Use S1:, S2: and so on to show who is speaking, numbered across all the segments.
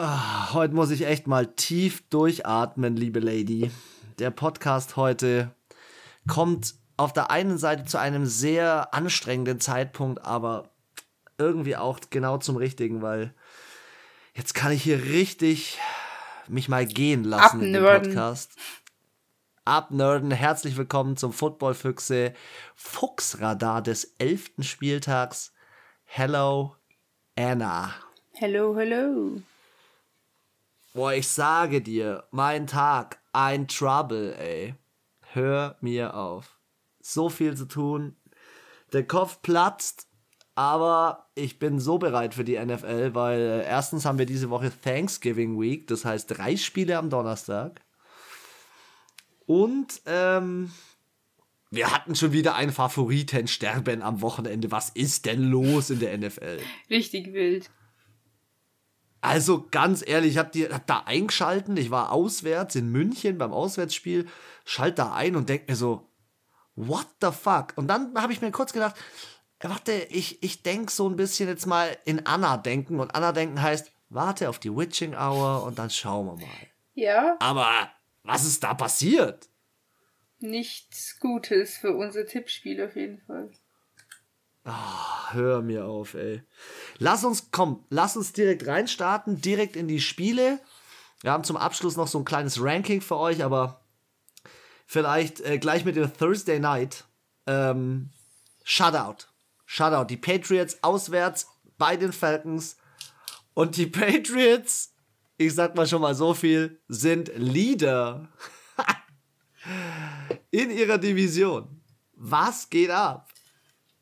S1: Ah, heute muss ich echt mal tief durchatmen, liebe Lady. Der Podcast heute kommt auf der einen Seite zu einem sehr anstrengenden Zeitpunkt, aber irgendwie auch genau zum richtigen, weil jetzt kann ich hier richtig mich mal gehen lassen in dem Podcast. Abnörden, herzlich willkommen zum Footballfüchse Fuchsradar des elften Spieltags. Hello, Anna.
S2: Hello, hello.
S1: Boah, ich sage dir, mein Tag, ein Trouble, ey. Hör mir auf. So viel zu tun. Der Kopf platzt, aber ich bin so bereit für die NFL, weil äh, erstens haben wir diese Woche Thanksgiving Week, das heißt drei Spiele am Donnerstag. Und ähm, wir hatten schon wieder einen Favoriten sterben am Wochenende. Was ist denn los in der NFL?
S2: Richtig wild.
S1: Also ganz ehrlich, ich habe hab da eingeschalten. Ich war auswärts in München beim Auswärtsspiel, schalt da ein und denk mir so, what the fuck? Und dann habe ich mir kurz gedacht, warte, ich, ich denk so ein bisschen jetzt mal in Anna denken. Und Anna denken heißt, warte auf die Witching Hour und dann schauen wir mal.
S2: Ja.
S1: Aber was ist da passiert?
S2: Nichts Gutes für unser Tippspiel auf jeden Fall.
S1: Oh, hör mir auf, ey. Lass uns, komm, lass uns direkt reinstarten, direkt in die Spiele. Wir haben zum Abschluss noch so ein kleines Ranking für euch, aber vielleicht äh, gleich mit dem Thursday Night. Ähm, Shutout. Shutout. Die Patriots auswärts bei den Falcons. Und die Patriots, ich sag mal schon mal so viel, sind Leader in ihrer Division. Was geht ab?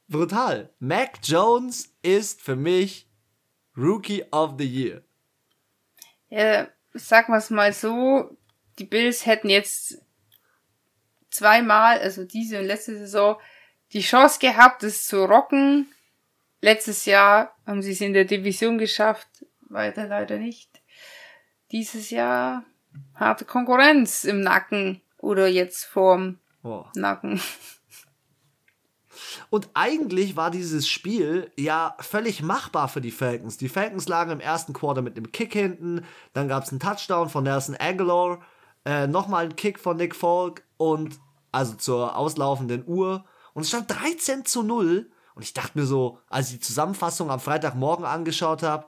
S1: Brutal. Mac Jones ist für mich Rookie of the Year.
S2: Ja, sag mal's mal so, die Bills hätten jetzt zweimal, also diese und letzte Saison, die Chance gehabt, es zu rocken. Letztes Jahr haben sie es in der Division geschafft, weiter leider nicht. Dieses Jahr harte Konkurrenz im Nacken oder jetzt vorm oh. Nacken.
S1: Und eigentlich war dieses Spiel ja völlig machbar für die Falcons. Die Falcons lagen im ersten Quarter mit einem Kick hinten, dann gab es einen Touchdown von Nelson Aguilar, äh, nochmal einen Kick von Nick Falk und also zur auslaufenden Uhr. Und es stand 13 zu 0. Und ich dachte mir so, als ich die Zusammenfassung am Freitagmorgen angeschaut habe,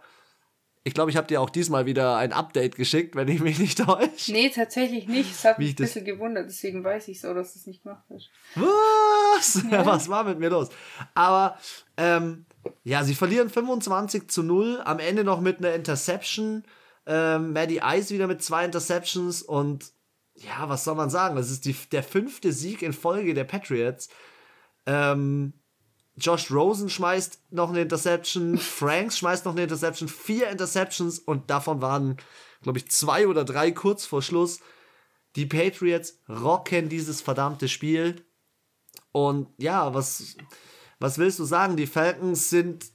S1: ich glaube, ich habe dir auch diesmal wieder ein Update geschickt, wenn ich mich nicht täusche.
S2: Nee, tatsächlich nicht. Es hat mich ein bisschen gewundert, deswegen weiß ich so, dass du es nicht gemacht hast.
S1: Was? Ja. Was war mit mir los? Aber, ähm, ja, sie verlieren 25 zu 0, am Ende noch mit einer Interception. Ähm, Maddie Ice wieder mit zwei Interceptions und ja, was soll man sagen? Das ist die, der fünfte Sieg in Folge der Patriots. Ähm, Josh Rosen schmeißt noch eine Interception, Franks schmeißt noch eine Interception, vier Interceptions und davon waren, glaube ich, zwei oder drei kurz vor Schluss. Die Patriots rocken dieses verdammte Spiel. Und ja, was, was willst du sagen? Die Falcons sind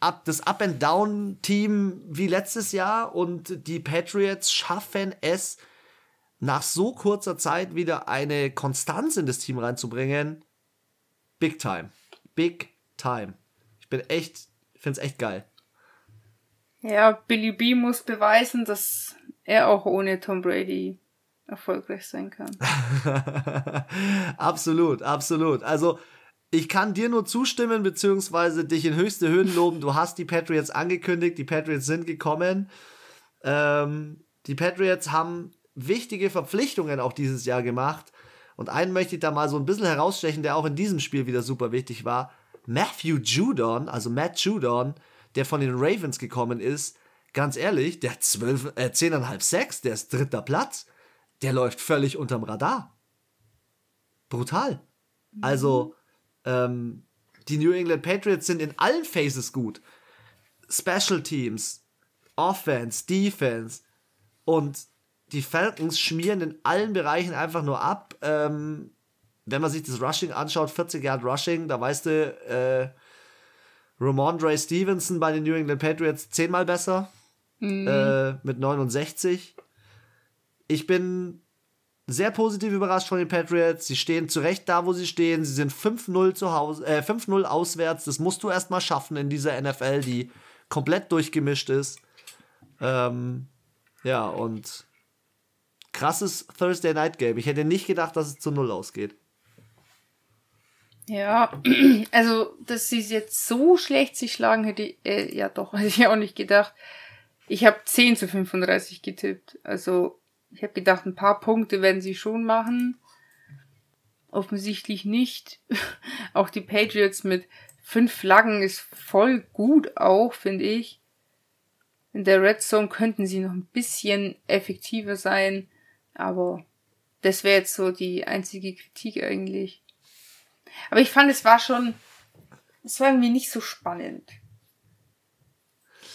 S1: ab, das Up-and-Down-Team wie letztes Jahr und die Patriots schaffen es, nach so kurzer Zeit wieder eine Konstanz in das Team reinzubringen. Big time. Big time. Ich bin echt, finde es echt geil.
S2: Ja, Billy B muss beweisen, dass er auch ohne Tom Brady erfolgreich sein kann.
S1: absolut, absolut. Also, ich kann dir nur zustimmen, beziehungsweise dich in höchste Höhen loben. Du hast die Patriots angekündigt, die Patriots sind gekommen. Ähm, die Patriots haben wichtige Verpflichtungen auch dieses Jahr gemacht. Und einen möchte ich da mal so ein bisschen herausstechen, der auch in diesem Spiel wieder super wichtig war. Matthew Judon, also Matt Judon, der von den Ravens gekommen ist, ganz ehrlich, der hat 12, äh, 10,5 6, der ist dritter Platz. Der läuft völlig unterm Radar. Brutal. Mhm. Also, ähm, die New England Patriots sind in allen Phases gut. Special Teams, Offense, Defense und die Falcons schmieren in allen Bereichen einfach nur ab. Ähm, wenn man sich das Rushing anschaut, 40 Yard Rushing, da weißt du, äh, Ramondre Stevenson bei den New England Patriots zehnmal besser. Mhm. Äh, mit 69. Ich bin sehr positiv überrascht von den Patriots. Sie stehen zu Recht da, wo sie stehen. Sie sind 5-0 zu Hause, äh, 5-0 auswärts. Das musst du erstmal schaffen in dieser NFL, die komplett durchgemischt ist. Ähm, ja, und krasses Thursday Night Game. Ich hätte nicht gedacht, dass es zu Null ausgeht.
S2: Ja, also, dass sie jetzt so schlecht sich schlagen, hätte ich, äh, ja doch, hätte ich auch nicht gedacht. Ich habe 10 zu 35 getippt. Also, ich habe gedacht, ein paar Punkte werden sie schon machen. Offensichtlich nicht. auch die Patriots mit fünf Flaggen ist voll gut auch, finde ich. In der Red Zone könnten sie noch ein bisschen effektiver sein, aber das wäre jetzt so die einzige Kritik eigentlich. Aber ich fand, es war schon, es war irgendwie nicht so spannend.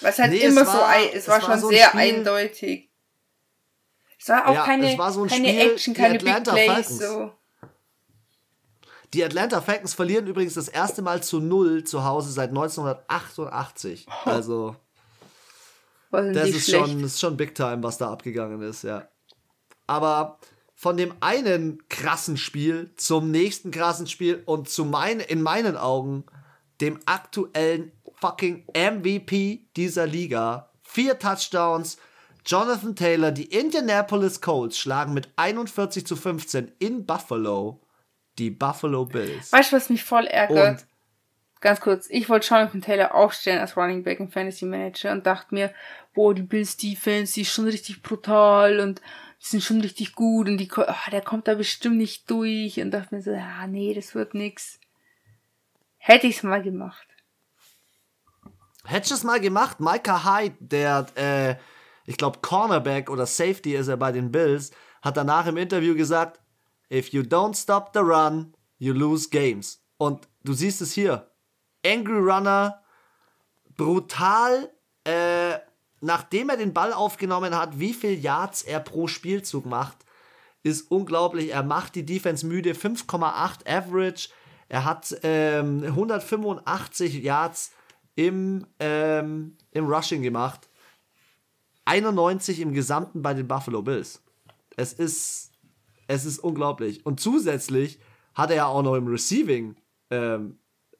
S2: Was halt nee, immer es war, so, es, es war, war schon so sehr Spiel, eindeutig. Es war auch ja, keine, war so keine Spiel, Action, keine Big Plays, so.
S1: Die Atlanta Falcons verlieren übrigens das erste Mal zu Null zu Hause seit 1988. Oh. Also, das ist schon, ist schon Big Time, was da abgegangen ist, ja. Aber von dem einen krassen Spiel zum nächsten krassen Spiel und zu mein, in meinen Augen dem aktuellen fucking MVP dieser Liga. Vier Touchdowns. Jonathan Taylor, die Indianapolis Colts schlagen mit 41 zu 15 in Buffalo die Buffalo Bills.
S2: Weißt du, was mich voll ärgert? Und Ganz kurz, ich wollte Jonathan Taylor aufstellen als Running Back im Fantasy Manager und dachte mir, boah, die Bills Defense, die ist schon richtig brutal und die sind schon richtig gut und die, oh, der kommt da bestimmt nicht durch und dachte mir so, ja, nee, das wird nix. Hätte ich's mal gemacht.
S1: Hättest du es mal gemacht? Micah Hyde, der, äh, ich glaube, Cornerback oder Safety ist er bei den Bills, hat danach im Interview gesagt, if you don't stop the run, you lose games. Und du siehst es hier. Angry Runner, brutal, äh, nachdem er den Ball aufgenommen hat, wie viel Yards er pro Spielzug macht, ist unglaublich. Er macht die Defense müde, 5,8 Average. Er hat ähm, 185 Yards im, ähm, im Rushing gemacht. 91 im Gesamten bei den Buffalo Bills. Es ist, es ist unglaublich. Und zusätzlich hat er ja auch noch im Receiving ähm,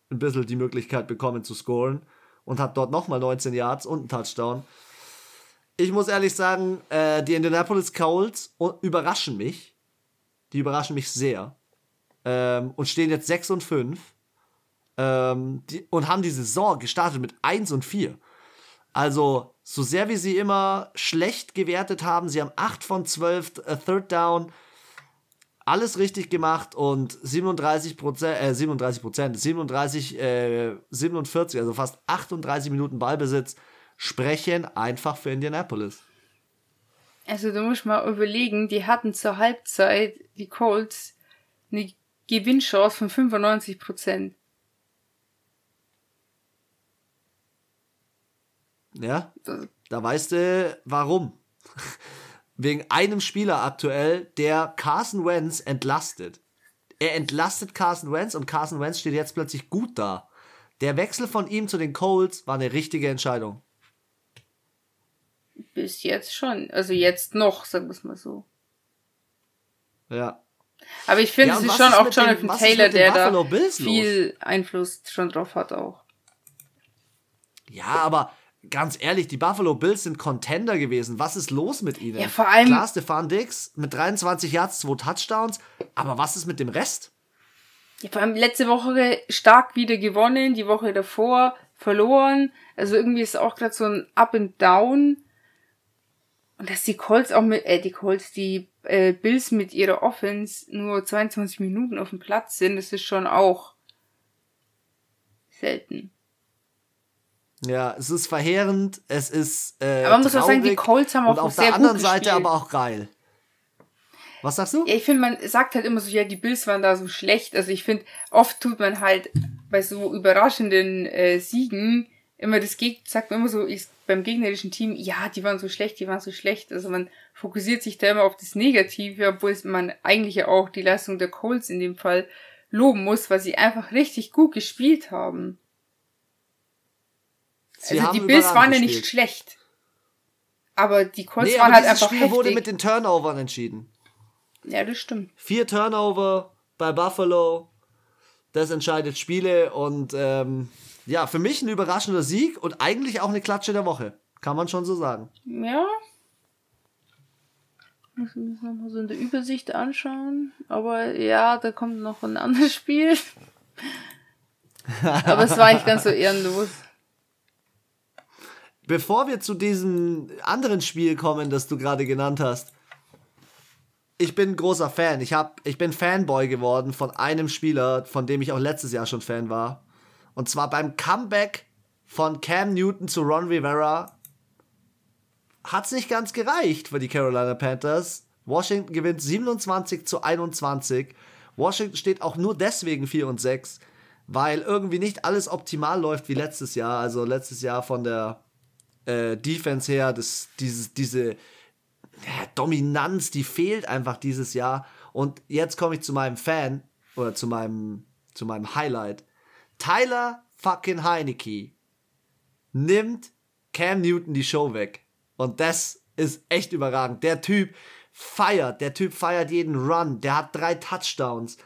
S1: ein bisschen die Möglichkeit bekommen zu scoren und hat dort nochmal 19 Yards und einen Touchdown. Ich muss ehrlich sagen, äh, die Indianapolis Colts überraschen mich. Die überraschen mich sehr. Ähm, und stehen jetzt 6 und 5. Ähm, die, und haben die Saison gestartet mit 1 und 4. Also, so sehr wie sie immer schlecht gewertet haben, sie haben 8 von 12 äh, Third Down, alles richtig gemacht und 37 Prozent, äh, 37 Prozent, 37, äh, 47, also fast 38 Minuten Ballbesitz sprechen einfach für Indianapolis.
S2: Also du musst mal überlegen, die hatten zur Halbzeit, die Colts, eine Gewinnchance von 95 Prozent.
S1: Ja, da weißt du warum wegen einem Spieler aktuell, der Carson Wentz entlastet. Er entlastet Carson Wentz und Carson Wentz steht jetzt plötzlich gut da. Der Wechsel von ihm zu den Colts war eine richtige Entscheidung.
S2: Bis jetzt schon. Also jetzt noch, sagen wir es mal so.
S1: Ja.
S2: Aber ich finde, ja, es ist schon ist auch Jonathan den, Taylor, der da viel? Einfluss schon drauf hat auch.
S1: Ja, aber ganz ehrlich, die Buffalo Bills sind Contender gewesen. Was ist los mit ihnen?
S2: Ja, vor allem.
S1: Klar, Stefan Dix mit 23 Yards, zwei Touchdowns. Aber was ist mit dem Rest?
S2: Ja, vor allem letzte Woche stark wieder gewonnen, die Woche davor verloren. Also irgendwie ist auch gerade so ein Up and Down. Und dass die Colts auch mit, äh, die Colts, die äh, Bills mit ihrer Offense nur 22 Minuten auf dem Platz sind, das ist schon auch selten.
S1: Ja, es ist verheerend, es ist. Äh,
S2: aber man muss auch sagen, die Colts haben auch
S1: und auf sehr der anderen Seite aber auch geil. Was sagst du?
S2: Ja, ich finde, man sagt halt immer so, ja, die Bills waren da so schlecht. Also ich finde, oft tut man halt bei so überraschenden äh, Siegen immer das Geg sagt man immer so, ich, beim gegnerischen Team, ja, die waren so schlecht, die waren so schlecht. Also man fokussiert sich da immer auf das Negative, obwohl man eigentlich ja auch die Leistung der Colts in dem Fall loben muss, weil sie einfach richtig gut gespielt haben. Sie also die Bills waren ja nicht schlecht. Aber die Colts nee, waren halt einfach Spiel heftig.
S1: wurde mit den Turnovern entschieden.
S2: Ja, das stimmt.
S1: Vier Turnover bei Buffalo. Das entscheidet Spiele und ähm, ja, für mich ein überraschender Sieg und eigentlich auch eine Klatsche der Woche. Kann man schon so sagen.
S2: Ja. Muss ich mir nochmal so in der Übersicht anschauen. Aber ja, da kommt noch ein anderes Spiel. Aber es war nicht ganz so ehrenlos.
S1: Bevor wir zu diesem anderen Spiel kommen, das du gerade genannt hast, ich bin ein großer Fan. Ich, hab, ich bin Fanboy geworden von einem Spieler, von dem ich auch letztes Jahr schon Fan war. Und zwar beim Comeback von Cam Newton zu Ron Rivera hat es nicht ganz gereicht für die Carolina Panthers. Washington gewinnt 27 zu 21. Washington steht auch nur deswegen 4 und 6, weil irgendwie nicht alles optimal läuft wie letztes Jahr. Also letztes Jahr von der äh, Defense her, das, dieses, diese ja, Dominanz, die fehlt einfach dieses Jahr. Und jetzt komme ich zu meinem Fan oder zu meinem, zu meinem Highlight. Tyler fucking Heineke nimmt Cam Newton die Show weg. Und das ist echt überragend. Der Typ feiert, der Typ feiert jeden Run. Der hat drei Touchdowns.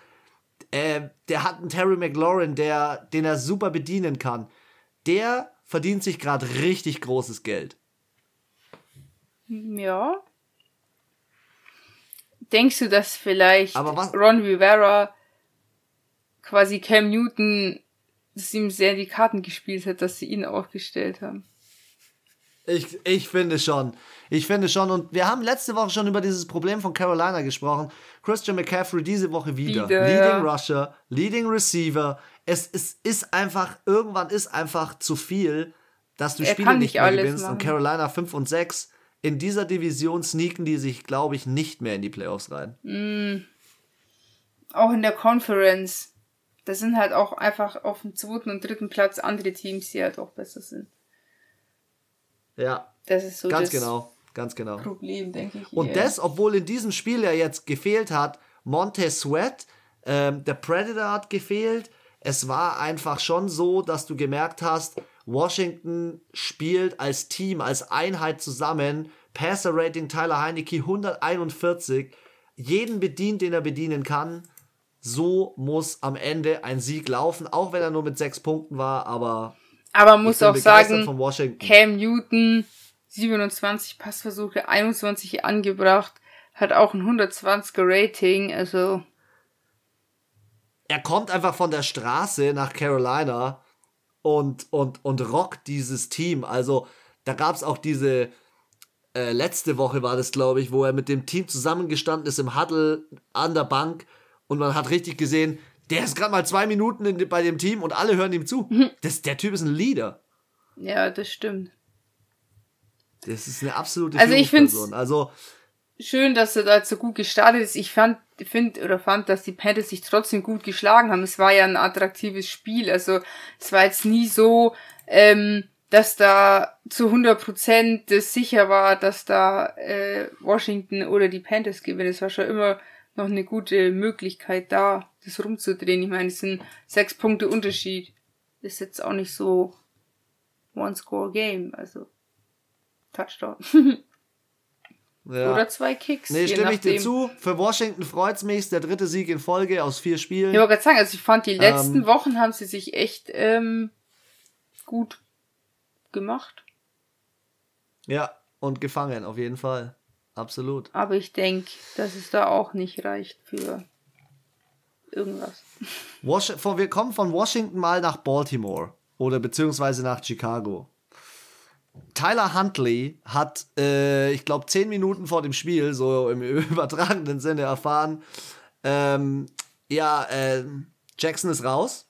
S1: Äh, der hat einen Terry McLaurin, der, den er super bedienen kann. Der verdient sich gerade richtig großes Geld.
S2: Ja. Denkst du, dass vielleicht Ron Rivera quasi Cam Newton, dass ihm sehr die Karten gespielt hat, dass sie ihn aufgestellt haben?
S1: Ich, ich finde schon. Ich finde schon. Und wir haben letzte Woche schon über dieses Problem von Carolina gesprochen. Christian McCaffrey diese Woche wieder. wieder Leading ja. Rusher, Leading Receiver. Es, es ist einfach, irgendwann ist einfach zu viel, dass du er Spiele nicht mehr gewinnst. Machen. Und Carolina 5 und 6. In dieser Division sneaken die sich, glaube ich, nicht mehr in die Playoffs rein.
S2: Mm. Auch in der Conference. Da sind halt auch einfach auf dem zweiten und dritten Platz andere Teams, die halt auch besser sind.
S1: Ja.
S2: Das ist so
S1: ganz genau, ganz genau.
S2: Problem, denke ich.
S1: Und das, obwohl in diesem Spiel ja jetzt gefehlt hat, Montez Sweat, ähm, der Predator hat gefehlt. Es war einfach schon so, dass du gemerkt hast, Washington spielt als Team, als Einheit zusammen. Passer Rating Tyler Heinecke 141. Jeden bedient, den er bedienen kann. So muss am Ende ein Sieg laufen, auch wenn er nur mit sechs Punkten war, aber
S2: aber muss auch sagen, Cam Newton, 27 Passversuche, 21 angebracht, hat auch ein 120er Rating, also.
S1: Er kommt einfach von der Straße nach Carolina und, und, und rockt dieses Team. Also, da gab es auch diese, äh, letzte Woche war das, glaube ich, wo er mit dem Team zusammengestanden ist im Huddle an der Bank und man hat richtig gesehen, der ist gerade mal zwei Minuten in, bei dem Team und alle hören ihm zu. Mhm. Das, der Typ ist ein Leader.
S2: Ja, das stimmt.
S1: Das ist eine absolute
S2: also ich finde also schön, dass er da so gut gestartet ist. Ich fand, finde oder fand, dass die Panthers sich trotzdem gut geschlagen haben. Es war ja ein attraktives Spiel. Also es war jetzt nie so, ähm, dass da zu 100% das sicher war, dass da äh, Washington oder die Panthers gewinnen. Es war schon immer noch eine gute Möglichkeit da, das rumzudrehen. Ich meine, es sind sechs Punkte Unterschied. Ist jetzt auch nicht so One-Score-Game, also Touchdown. ja. Oder zwei Kicks.
S1: Nee, stimme ich dir zu. Für Washington freut's mich. Der dritte Sieg in Folge aus vier Spielen.
S2: Ich wollte gerade sagen, also ich fand, die letzten ähm, Wochen haben sie sich echt ähm, gut gemacht.
S1: Ja, und gefangen, auf jeden Fall. Absolut.
S2: Aber ich denke, dass es da auch nicht reicht für irgendwas.
S1: Was wir kommen von Washington mal nach Baltimore oder beziehungsweise nach Chicago. Tyler Huntley hat, äh, ich glaube, zehn Minuten vor dem Spiel, so im übertragenen Sinne, erfahren, ähm, ja, äh, Jackson ist raus.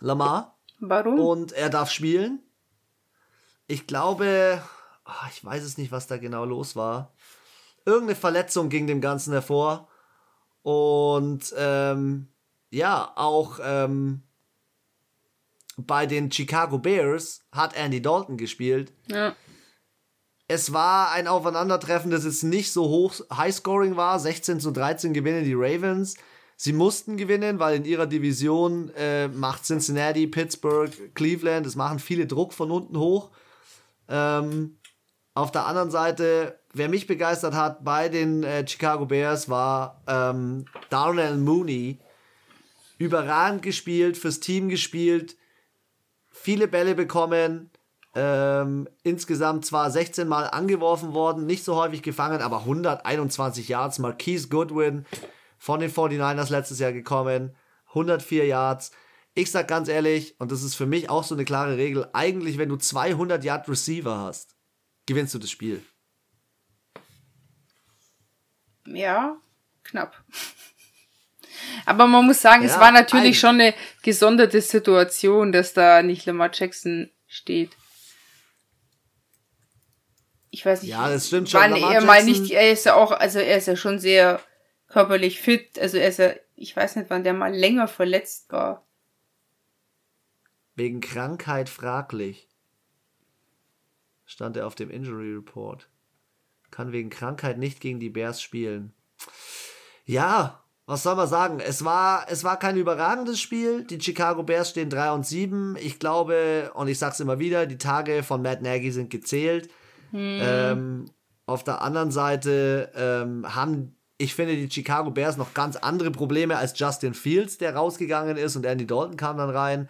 S1: Lamar.
S2: Warum?
S1: Und er darf spielen. Ich glaube, oh, ich weiß es nicht, was da genau los war. Irgendeine Verletzung ging dem Ganzen hervor. Und ähm, ja, auch ähm, bei den Chicago Bears hat Andy Dalton gespielt.
S2: Ja.
S1: Es war ein Aufeinandertreffen, das jetzt nicht so hoch Highscoring war. 16 zu 13 gewinnen die Ravens. Sie mussten gewinnen, weil in ihrer Division äh, macht Cincinnati, Pittsburgh, Cleveland, es machen viele Druck von unten hoch. Ähm, auf der anderen Seite, wer mich begeistert hat bei den äh, Chicago Bears war ähm, Darnell Mooney. Überragend gespielt, fürs Team gespielt, viele Bälle bekommen, Ähm, insgesamt zwar 16 Mal angeworfen worden, nicht so häufig gefangen, aber 121 Yards. Marquise Goodwin von den 49ers letztes Jahr gekommen, 104 Yards. Ich sag ganz ehrlich, und das ist für mich auch so eine klare Regel, eigentlich, wenn du 200 Yard Receiver hast, gewinnst du das Spiel.
S2: Ja, knapp. Aber man muss sagen, ja, es war natürlich eigentlich. schon eine gesonderte Situation, dass da nicht Lamar Jackson steht. Ich weiß nicht.
S1: Ja, das stimmt schon.
S2: Wann er mal nicht, er ist ja auch, also er ist ja schon sehr körperlich fit. Also er ist ja, ich weiß nicht, wann der mal länger verletzt war.
S1: Wegen Krankheit fraglich. Stand er auf dem Injury Report. Kann wegen Krankheit nicht gegen die Bears spielen. Ja, was soll man sagen? Es war, es war kein überragendes Spiel. Die Chicago Bears stehen 3 und 7. Ich glaube, und ich sag's immer wieder, die Tage von Matt Nagy sind gezählt. Hm. Ähm, auf der anderen Seite ähm, haben, ich finde, die Chicago Bears noch ganz andere Probleme als Justin Fields, der rausgegangen ist und Andy Dalton kam dann rein.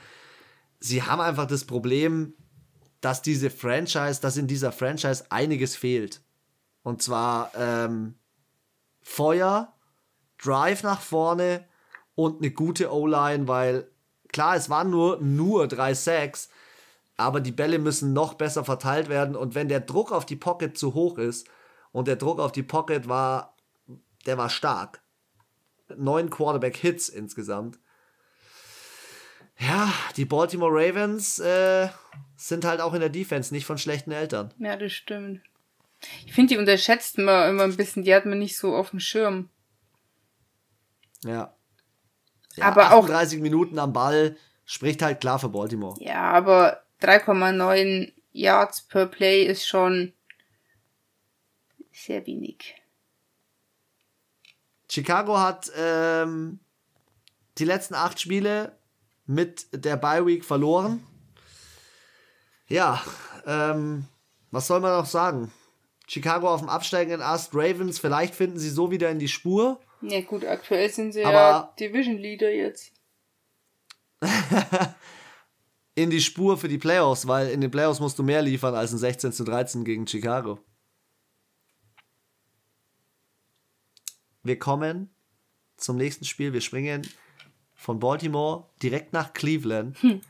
S1: Sie haben einfach das Problem, dass diese Franchise, dass in dieser Franchise einiges fehlt. Und zwar ähm, Feuer, Drive nach vorne und eine gute O-Line, weil klar, es waren nur, nur drei Sacks, aber die Bälle müssen noch besser verteilt werden und wenn der Druck auf die Pocket zu hoch ist und der Druck auf die Pocket war, der war stark. Neun Quarterback-Hits insgesamt. Ja, die Baltimore Ravens äh, sind halt auch in der Defense nicht von schlechten Eltern.
S2: Ja, das stimmt. Ich finde, die unterschätzt man immer ein bisschen, die hat man nicht so auf dem Schirm.
S1: Ja. ja aber 38 auch, Minuten am Ball spricht halt klar für Baltimore.
S2: Ja, aber 3,9 Yards per Play ist schon sehr wenig.
S1: Chicago hat ähm, die letzten acht Spiele mit der Bye Week verloren. Ja, ähm, was soll man noch sagen? Chicago auf dem absteigenden Ast, Ravens, vielleicht finden sie so wieder in die Spur.
S2: Ja gut, aktuell sind sie Aber ja Division Leader jetzt.
S1: in die Spur für die Playoffs, weil in den Playoffs musst du mehr liefern als ein 16 zu 13 gegen Chicago. Wir kommen zum nächsten Spiel. Wir springen von Baltimore direkt nach Cleveland. Hm.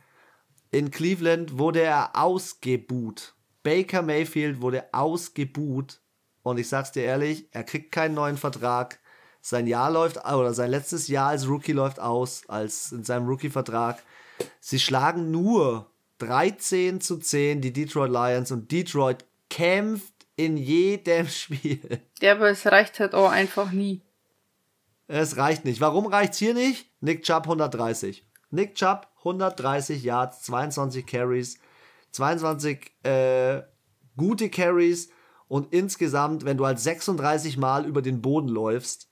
S1: In Cleveland wurde er ausgebuht. Baker Mayfield wurde ausgebuht. Und ich sag's dir ehrlich, er kriegt keinen neuen Vertrag sein Jahr läuft, oder sein letztes Jahr als Rookie läuft aus, als in seinem Rookie-Vertrag. Sie schlagen nur 13 zu 10 die Detroit Lions und Detroit kämpft in jedem Spiel.
S2: Ja, aber es reicht halt auch einfach nie.
S1: Es reicht nicht. Warum reicht es hier nicht? Nick Chubb 130. Nick Chubb 130 Yards, 22 Carries, 22 äh, gute Carries und insgesamt, wenn du halt 36 Mal über den Boden läufst,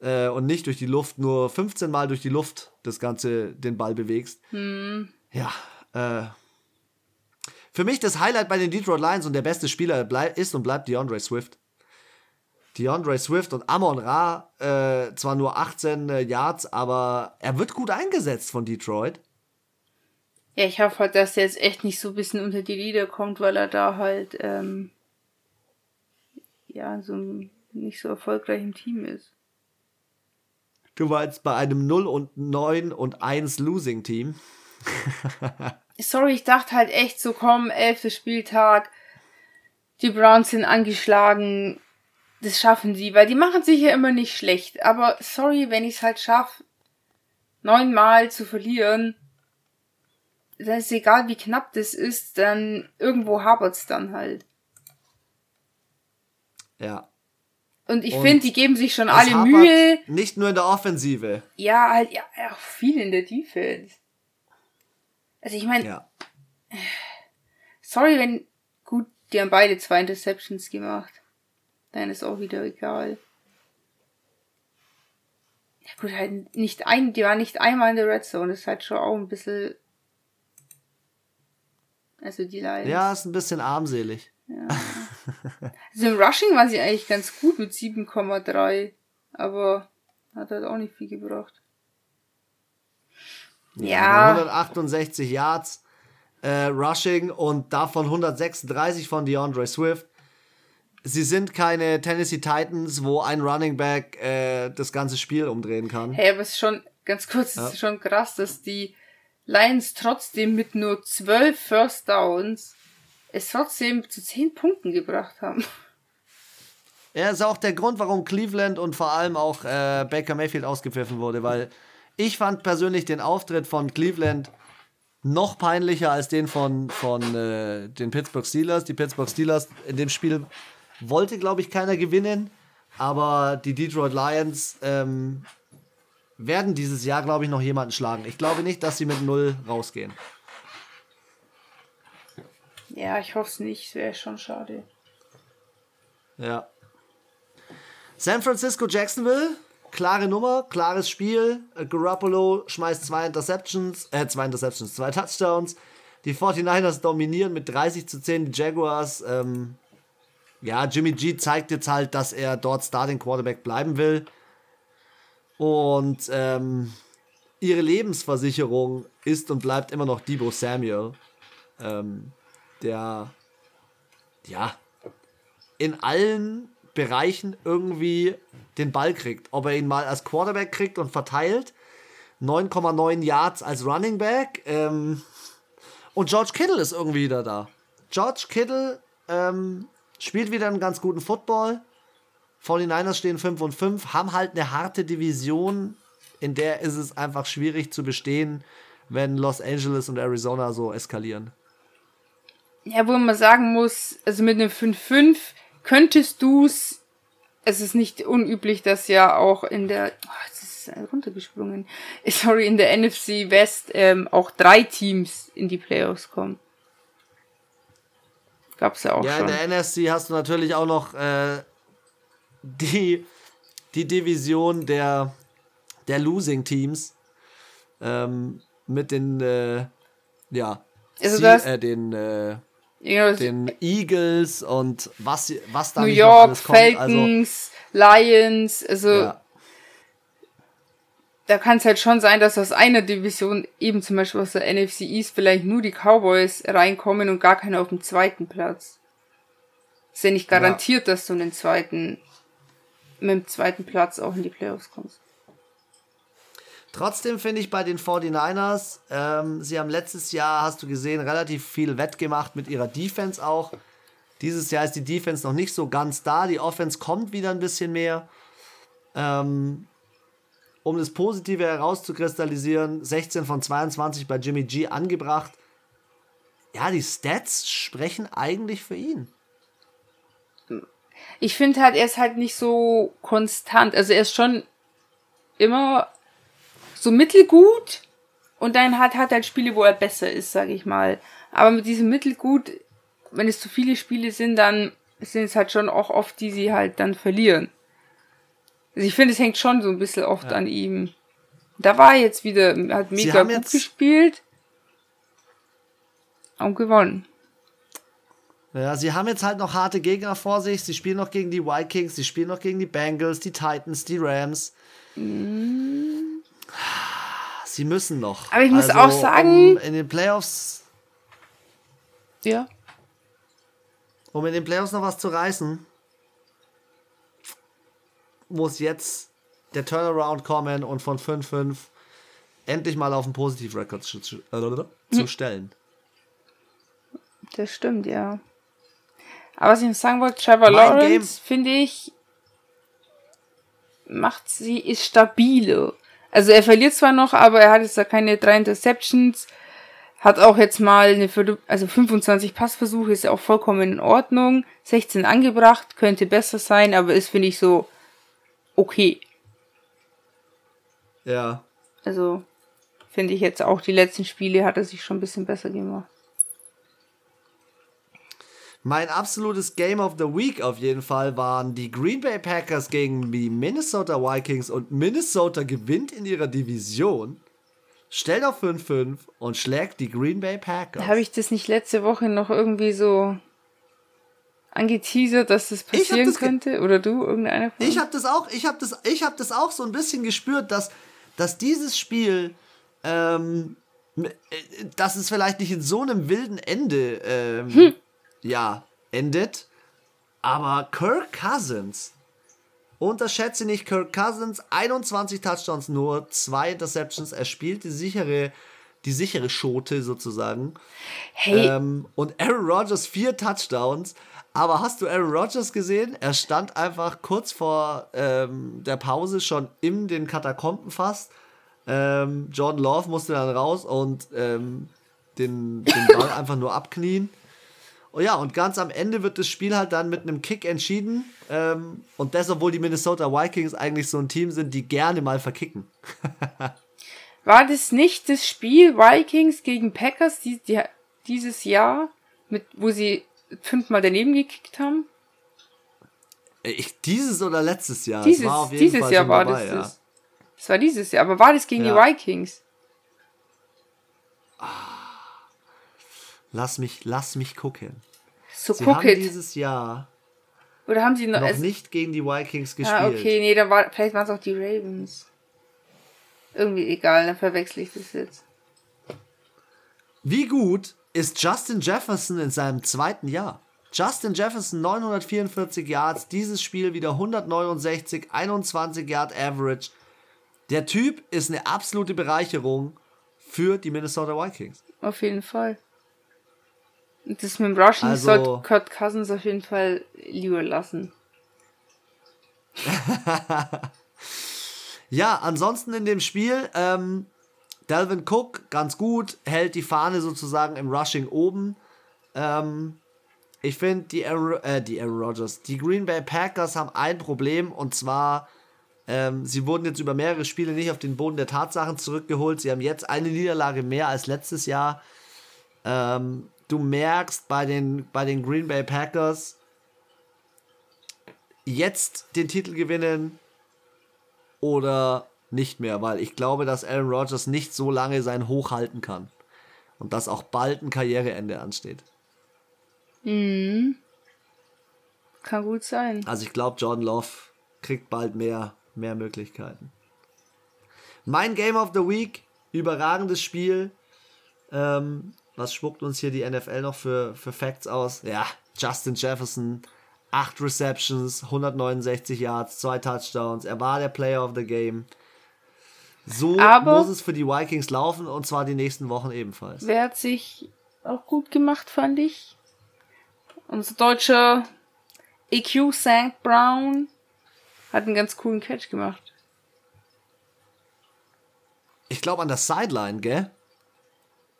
S1: äh, und nicht durch die Luft, nur 15 Mal durch die Luft das Ganze, den Ball bewegst. Hm. Ja, äh, für mich das Highlight bei den Detroit Lions und der beste Spieler ist und bleibt DeAndre Swift. DeAndre Swift und Amon Ra, äh, zwar nur 18 äh, Yards, aber er wird gut eingesetzt von Detroit.
S2: Ja, ich hoffe halt, dass er jetzt echt nicht so ein bisschen unter die Lieder kommt, weil er da halt, ähm, ja, so nicht so erfolgreich im Team ist.
S1: Du warst bei einem 0 und 9 und 1 Losing Team.
S2: Sorry, ich dachte halt echt so, komm, elfter Spieltag. Die Browns sind angeschlagen. Das schaffen sie, weil die machen sich ja immer nicht schlecht. Aber sorry, wenn ich es halt schaffe, neunmal zu verlieren, dann ist egal, wie knapp das ist, dann irgendwo hapert's dann halt.
S1: Ja,
S2: und ich finde, die geben sich schon alle Mühe.
S1: Nicht nur in der Offensive.
S2: Ja, halt, ja, auch viel in der Defense. Also ich meine, ja. sorry, wenn, gut, die haben beide zwei Interceptions gemacht. Dann ist auch wieder egal. Ja gut, halt nicht ein, die waren nicht einmal in der Red Zone, das ist halt schon auch ein bisschen, also die Lions.
S1: Ja, ist ein bisschen armselig.
S2: Ja. Also im Rushing war sie eigentlich ganz gut mit 7,3, aber hat halt auch nicht viel gebracht.
S1: Ja. ja. 168 Yards. äh, Rushing und davon 136 von DeAndre Swift. Sie sind keine Tennessee Titans, wo ein Running Back äh, das ganze Spiel umdrehen kann.
S2: Hey, aber es ist schon, ganz kurz, ja. es ist schon krass, dass die Lions trotzdem mit nur 12 First Downs es trotzdem zu 10 Punkten gebracht haben.
S1: Ja, ist auch der Grund, warum Cleveland und vor allem auch äh, Baker Mayfield ausgepfiffen wurde, weil ich fand persönlich den Auftritt von Cleveland noch peinlicher als den von, von äh, den Pittsburgh Steelers. Die Pittsburgh Steelers in dem Spiel wollte, glaube ich, keiner gewinnen, aber die Detroit Lions ähm, werden dieses Jahr, glaube ich, noch jemanden schlagen. Ich glaube nicht, dass sie mit null rausgehen.
S2: Ja, ich hoffe es nicht. Wäre schon schade.
S1: Ja. San Francisco Jacksonville, klare Nummer, klares Spiel. Garoppolo schmeißt zwei Interceptions, äh, zwei Interceptions, zwei Touchdowns. Die 49ers dominieren mit 30 zu 10 die Jaguars. Ähm, ja, Jimmy G zeigt jetzt halt, dass er dort Starting Quarterback bleiben will. Und ähm, ihre Lebensversicherung ist und bleibt immer noch Debo Samuel. Ähm, der, ja, in allen Bereichen irgendwie den Ball kriegt. Ob er ihn mal als Quarterback kriegt und verteilt. 9,9 Yards als Running Back. Ähm, und George Kittle ist irgendwie wieder da. George Kittle ähm, spielt wieder einen ganz guten Football. 49ers stehen 5 und 5, haben halt eine harte Division, in der ist es einfach schwierig zu bestehen, wenn Los Angeles und Arizona so eskalieren.
S2: Ja, wo man sagen muss, also mit einem 5-5 könntest du es, es ist nicht unüblich, dass ja auch in der, oh, jetzt ist runtergesprungen, sorry, in der NFC West ähm, auch drei Teams in die Playoffs kommen. Gab's ja auch
S1: ja,
S2: schon.
S1: Ja, in der NFC hast du natürlich auch noch äh, die, die Division der, der Losing Teams ähm, mit den, äh, ja, also Sie, äh, den, äh, ja, den Eagles und was, was da
S2: New York, alles kommt. Also Falcons, also, Lions, also ja. Da kann es halt schon sein, dass aus einer Division, eben zum Beispiel aus der NFC East, vielleicht nur die Cowboys reinkommen und gar keiner auf dem zweiten Platz. Ist ja nicht garantiert, ja. dass du einen zweiten, mit dem zweiten Platz auch in die Playoffs kommst.
S1: Trotzdem finde ich bei den 49ers, ähm, sie haben letztes Jahr, hast du gesehen, relativ viel wettgemacht mit ihrer Defense auch. Dieses Jahr ist die Defense noch nicht so ganz da. Die Offense kommt wieder ein bisschen mehr. Ähm, um das Positive herauszukristallisieren, 16 von 22 bei Jimmy G angebracht. Ja, die Stats sprechen eigentlich für ihn.
S2: Ich finde halt, er ist halt nicht so konstant. Also er ist schon immer so mittelgut und dann hat, hat halt Spiele, wo er besser ist, sage ich mal. Aber mit diesem mittelgut, wenn es zu viele Spiele sind, dann sind es halt schon auch oft, die sie halt dann verlieren. Also ich finde, es hängt schon so ein bisschen oft ja. an ihm. Da war er jetzt wieder, hat mega gut gespielt und gewonnen.
S1: Ja, sie haben jetzt halt noch harte Gegner vor sich. Sie spielen noch gegen die Vikings, sie spielen noch gegen die Bengals, die Titans, die Rams. Mm. Sie müssen noch.
S2: Aber ich muss also, auch sagen.
S1: Um in den Playoffs.
S2: Ja.
S1: Um in den Playoffs noch was zu reißen, muss jetzt der Turnaround kommen und von 5-5 endlich mal auf einen Positiv-Record zu, äh, zu stellen.
S2: Das stimmt, ja. Aber was ich noch sagen wollte, Trevor mein Lawrence, finde ich, macht sie, ist stabile. Also er verliert zwar noch, aber er hat jetzt da keine drei Interceptions. Hat auch jetzt mal eine, also 25 Passversuche ist ja auch vollkommen in Ordnung. 16 angebracht, könnte besser sein, aber ist, finde ich, so okay.
S1: Ja.
S2: Also, finde ich jetzt auch die letzten Spiele hat er sich schon ein bisschen besser gemacht.
S1: Mein absolutes Game of the Week auf jeden Fall waren die Green Bay Packers gegen die Minnesota Vikings und Minnesota gewinnt in ihrer Division, stellt auf 5-5 und schlägt die Green Bay Packers.
S2: Habe ich das nicht letzte Woche noch irgendwie so angeteasert, dass das passieren das könnte? Oder du, irgendeiner
S1: von Ich habe das auch, ich habe das, ich habe das auch so ein bisschen gespürt, dass, dass dieses Spiel ähm, dass es vielleicht nicht in so einem wilden Ende ähm, hm. ja, endet. Aber Kirk Cousins, unterschätze nicht Kirk Cousins, 21 Touchdowns nur, zwei Interceptions, er spielt die sichere, die sichere Schote sozusagen. Hey. Ähm, und Aaron Rodgers vier Touchdowns. Aber hast du Aaron Rodgers gesehen? Er stand einfach kurz vor ähm, der Pause schon in den Katakomben fast ähm, Jordan Love musste dann raus und ähm, den, den Ball einfach nur abknien. Und ja, und ganz am Ende wird das Spiel halt dann mit einem Kick entschieden. Ähm, und das, obwohl die Minnesota Vikings eigentlich so ein Team sind, die gerne mal verkicken.
S2: War das nicht das Spiel Vikings gegen Packers die, die, dieses Jahr, mit, wo sie fünfmal daneben gekickt haben?
S1: Ich, dieses oder letztes Jahr?
S2: Dieses, dieses Fall Jahr war dabei, das. Ja. Das war dieses Jahr. Aber war das gegen ja. die Vikings?
S1: Lass mich, lass mich gucken. So sie haben dieses Jahr
S2: oder haben sie noch,
S1: noch nicht gegen die Vikings gespielt?
S2: Ah, okay, nee, dann war, vielleicht waren es auch die Ravens. Irgendwie egal, dann verwechsel ich das jetzt.
S1: Wie gut ist Justin Jefferson in seinem zweiten Jahr? Justin Jefferson 944 Yards, dieses Spiel wieder 169, 21 Yard Average. Der Typ ist eine absolute Bereicherung für die Minnesota Vikings.
S2: Auf jeden Fall. Das mit dem Rushing also, sollte Kurt Cousins auf jeden Fall lieber lassen.
S1: ja, ansonsten in dem Spiel, ähm, Delvin Cook ganz gut, hält die Fahne sozusagen im Rushing oben. Ähm, ich finde, die, äh, die Aaron Rodgers, die Green Bay Packers haben ein Problem und zwar ähm, sie wurden jetzt über mehrere Spiele nicht auf den Boden der Tatsachen zurückgeholt. Sie haben jetzt eine Niederlage mehr als letztes Jahr. Ähm, du merkst bei den, bei den Green Bay Packers, jetzt den Titel gewinnen oder nicht mehr, weil ich glaube, dass Aaron Rodgers nicht so lange sein Hoch halten kann. Und dass auch bald ein Karriereende ansteht.
S2: Mhm. Kann gut sein.
S1: Also ich glaube, Jordan Love kriegt bald mehr mehr Möglichkeiten. Mein Game of the Week, überragendes Spiel. Ähm, was spuckt uns hier die NFL noch für, für Facts aus? Ja, Justin Jefferson, 8 Receptions, 169 Yards, 2 Touchdowns. Er war der Player of the Game. So Aber muss es für die Vikings laufen und zwar die nächsten Wochen ebenfalls.
S2: Wer hat sich auch gut gemacht, fand ich. Unser deutscher EQ St. Brown hat einen ganz coolen Catch gemacht.
S1: Ich glaube an der Sideline, gell?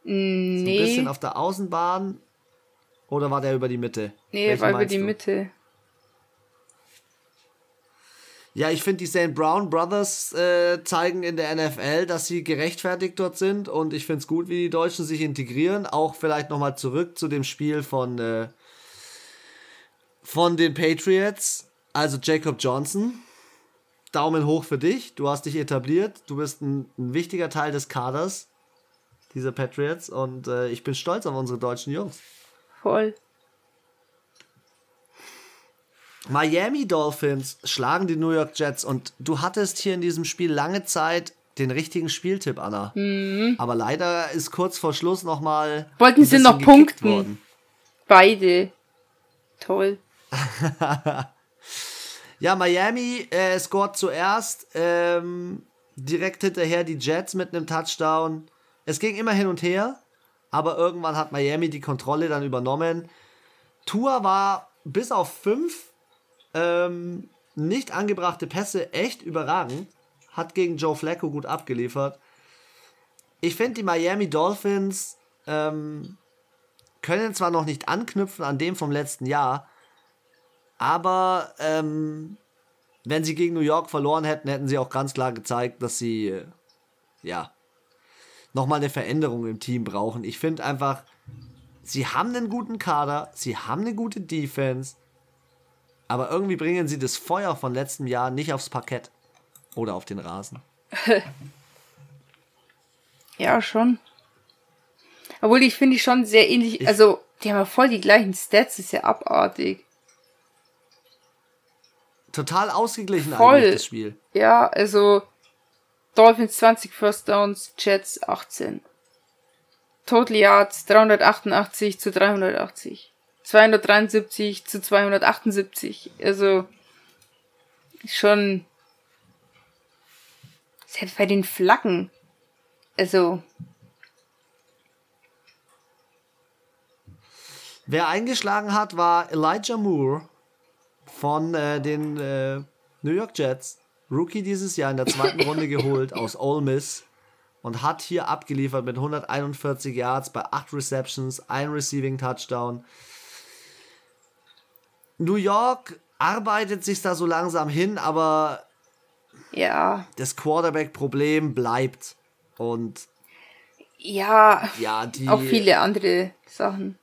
S2: Nee. So ein
S1: bisschen auf der Außenbahn. Oder war der über die Mitte?
S2: Nee, Welchen war über die du? Mitte.
S1: Ja, ich finde, die St. Brown Brothers äh, zeigen in der NFL, dass sie gerechtfertigt dort sind. Und ich finde es gut, wie die Deutschen sich integrieren. Auch vielleicht nochmal zurück zu dem Spiel von, äh, von den Patriots. Also Jacob Johnson, Daumen hoch für dich. Du hast dich etabliert. Du bist ein, ein wichtiger Teil des Kaders dieser Patriots und äh, ich bin stolz auf unsere deutschen Jungs.
S2: Voll.
S1: Miami Dolphins schlagen die New York Jets und du hattest hier in diesem Spiel lange Zeit den richtigen Spieltipp, Anna. Mhm. Aber leider ist kurz vor Schluss nochmal.
S2: Wollten sie noch punkten? Worden. Beide. Toll.
S1: Ja, Miami äh, scored zuerst. Ähm, direkt hinterher die Jets mit einem Touchdown. Es ging immer hin und her, aber irgendwann hat Miami die Kontrolle dann übernommen. Tua war bis auf fünf ähm, nicht angebrachte Pässe echt überragend. Hat gegen Joe Flacco gut abgeliefert. Ich finde, die Miami Dolphins ähm, können zwar noch nicht anknüpfen an dem vom letzten Jahr, aber ähm, wenn sie gegen New York verloren hätten, hätten sie auch ganz klar gezeigt, dass sie äh, ja nochmal eine Veränderung im Team brauchen. Ich finde einfach, sie haben einen guten Kader, sie haben eine gute Defense, aber irgendwie bringen sie das Feuer von letztem Jahr nicht aufs Parkett oder auf den Rasen.
S2: ja, schon. Obwohl ich finde ich schon sehr ähnlich, ich also die haben ja voll die gleichen Stats, ist ja abartig
S1: total ausgeglichen Voll. eigentlich, das Spiel.
S2: Ja, also Dolphins 20 First Downs, Jets 18. Total Yards 388 zu 380. 273 zu 278. Also schon selbst bei den Flaggen. Also
S1: Wer eingeschlagen hat, war Elijah Moore von äh, den äh, New York Jets. Rookie dieses Jahr in der zweiten Runde geholt aus Ole Miss und hat hier abgeliefert mit 141 Yards bei 8 Receptions, ein Receiving Touchdown. New York arbeitet sich da so langsam hin, aber
S2: ja.
S1: das Quarterback-Problem bleibt. Und
S2: ja,
S1: ja die,
S2: auch viele andere Sachen,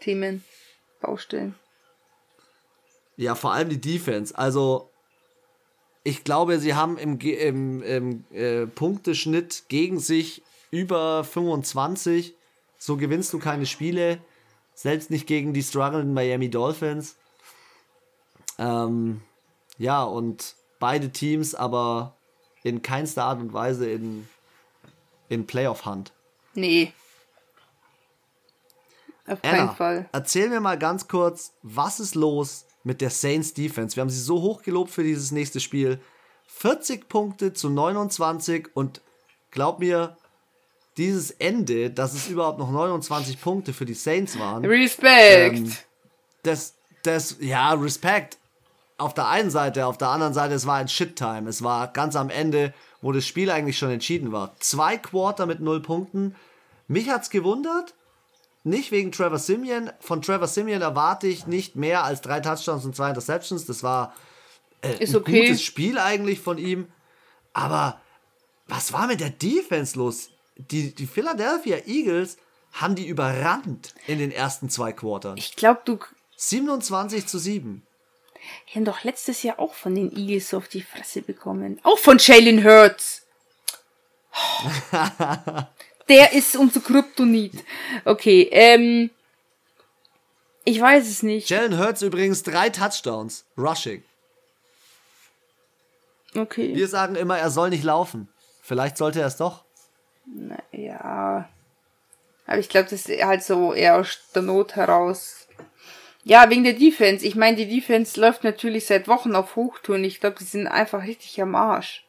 S2: Themen, Baustellen.
S1: Ja, vor allem die Defense. Also, ich glaube, sie haben im, im, im äh, Punkteschnitt gegen sich über 25. So gewinnst du keine Spiele. Selbst nicht gegen die strugglenden Miami Dolphins. Ähm, ja, und beide Teams aber in keinster Art und Weise in, in Playoff-Hand.
S2: Nee.
S1: Auf Anna, keinen Fall. Erzähl mir mal ganz kurz, was ist los mit der Saints Defense? Wir haben sie so hoch gelobt für dieses nächste Spiel. 40 Punkte zu 29 und glaub mir, dieses Ende, dass es überhaupt noch 29 Punkte für die Saints waren.
S2: Respekt! Ähm,
S1: das, das, ja, Respekt. Auf der einen Seite, auf der anderen Seite, es war ein Shit-Time. Es war ganz am Ende, wo das Spiel eigentlich schon entschieden war. Zwei Quarter mit null Punkten. Mich hat's gewundert. Nicht wegen Trevor Simeon. Von Trevor Simeon erwarte ich nicht mehr als drei Touchdowns und zwei Interceptions. Das war äh, ist okay. ein gutes Spiel eigentlich von ihm. Aber was war mit der Defense los? Die, die Philadelphia Eagles haben die überrannt in den ersten zwei Quartern.
S2: Ich glaube, du.
S1: 27 zu 7.
S2: Die haben doch letztes Jahr auch von den Eagles auf die Fresse bekommen. Auch von Jalen Hurts. Der ist unser Kryptonit. Okay, ähm. Ich weiß es nicht.
S1: Jalen Hurts übrigens drei Touchdowns. Rushing.
S2: Okay.
S1: Wir sagen immer, er soll nicht laufen. Vielleicht sollte er es doch.
S2: Naja. Aber ich glaube, das ist halt so eher aus der Not heraus. Ja, wegen der Defense. Ich meine, die Defense läuft natürlich seit Wochen auf Hochtouren. Ich glaube, die sind einfach richtig am Arsch.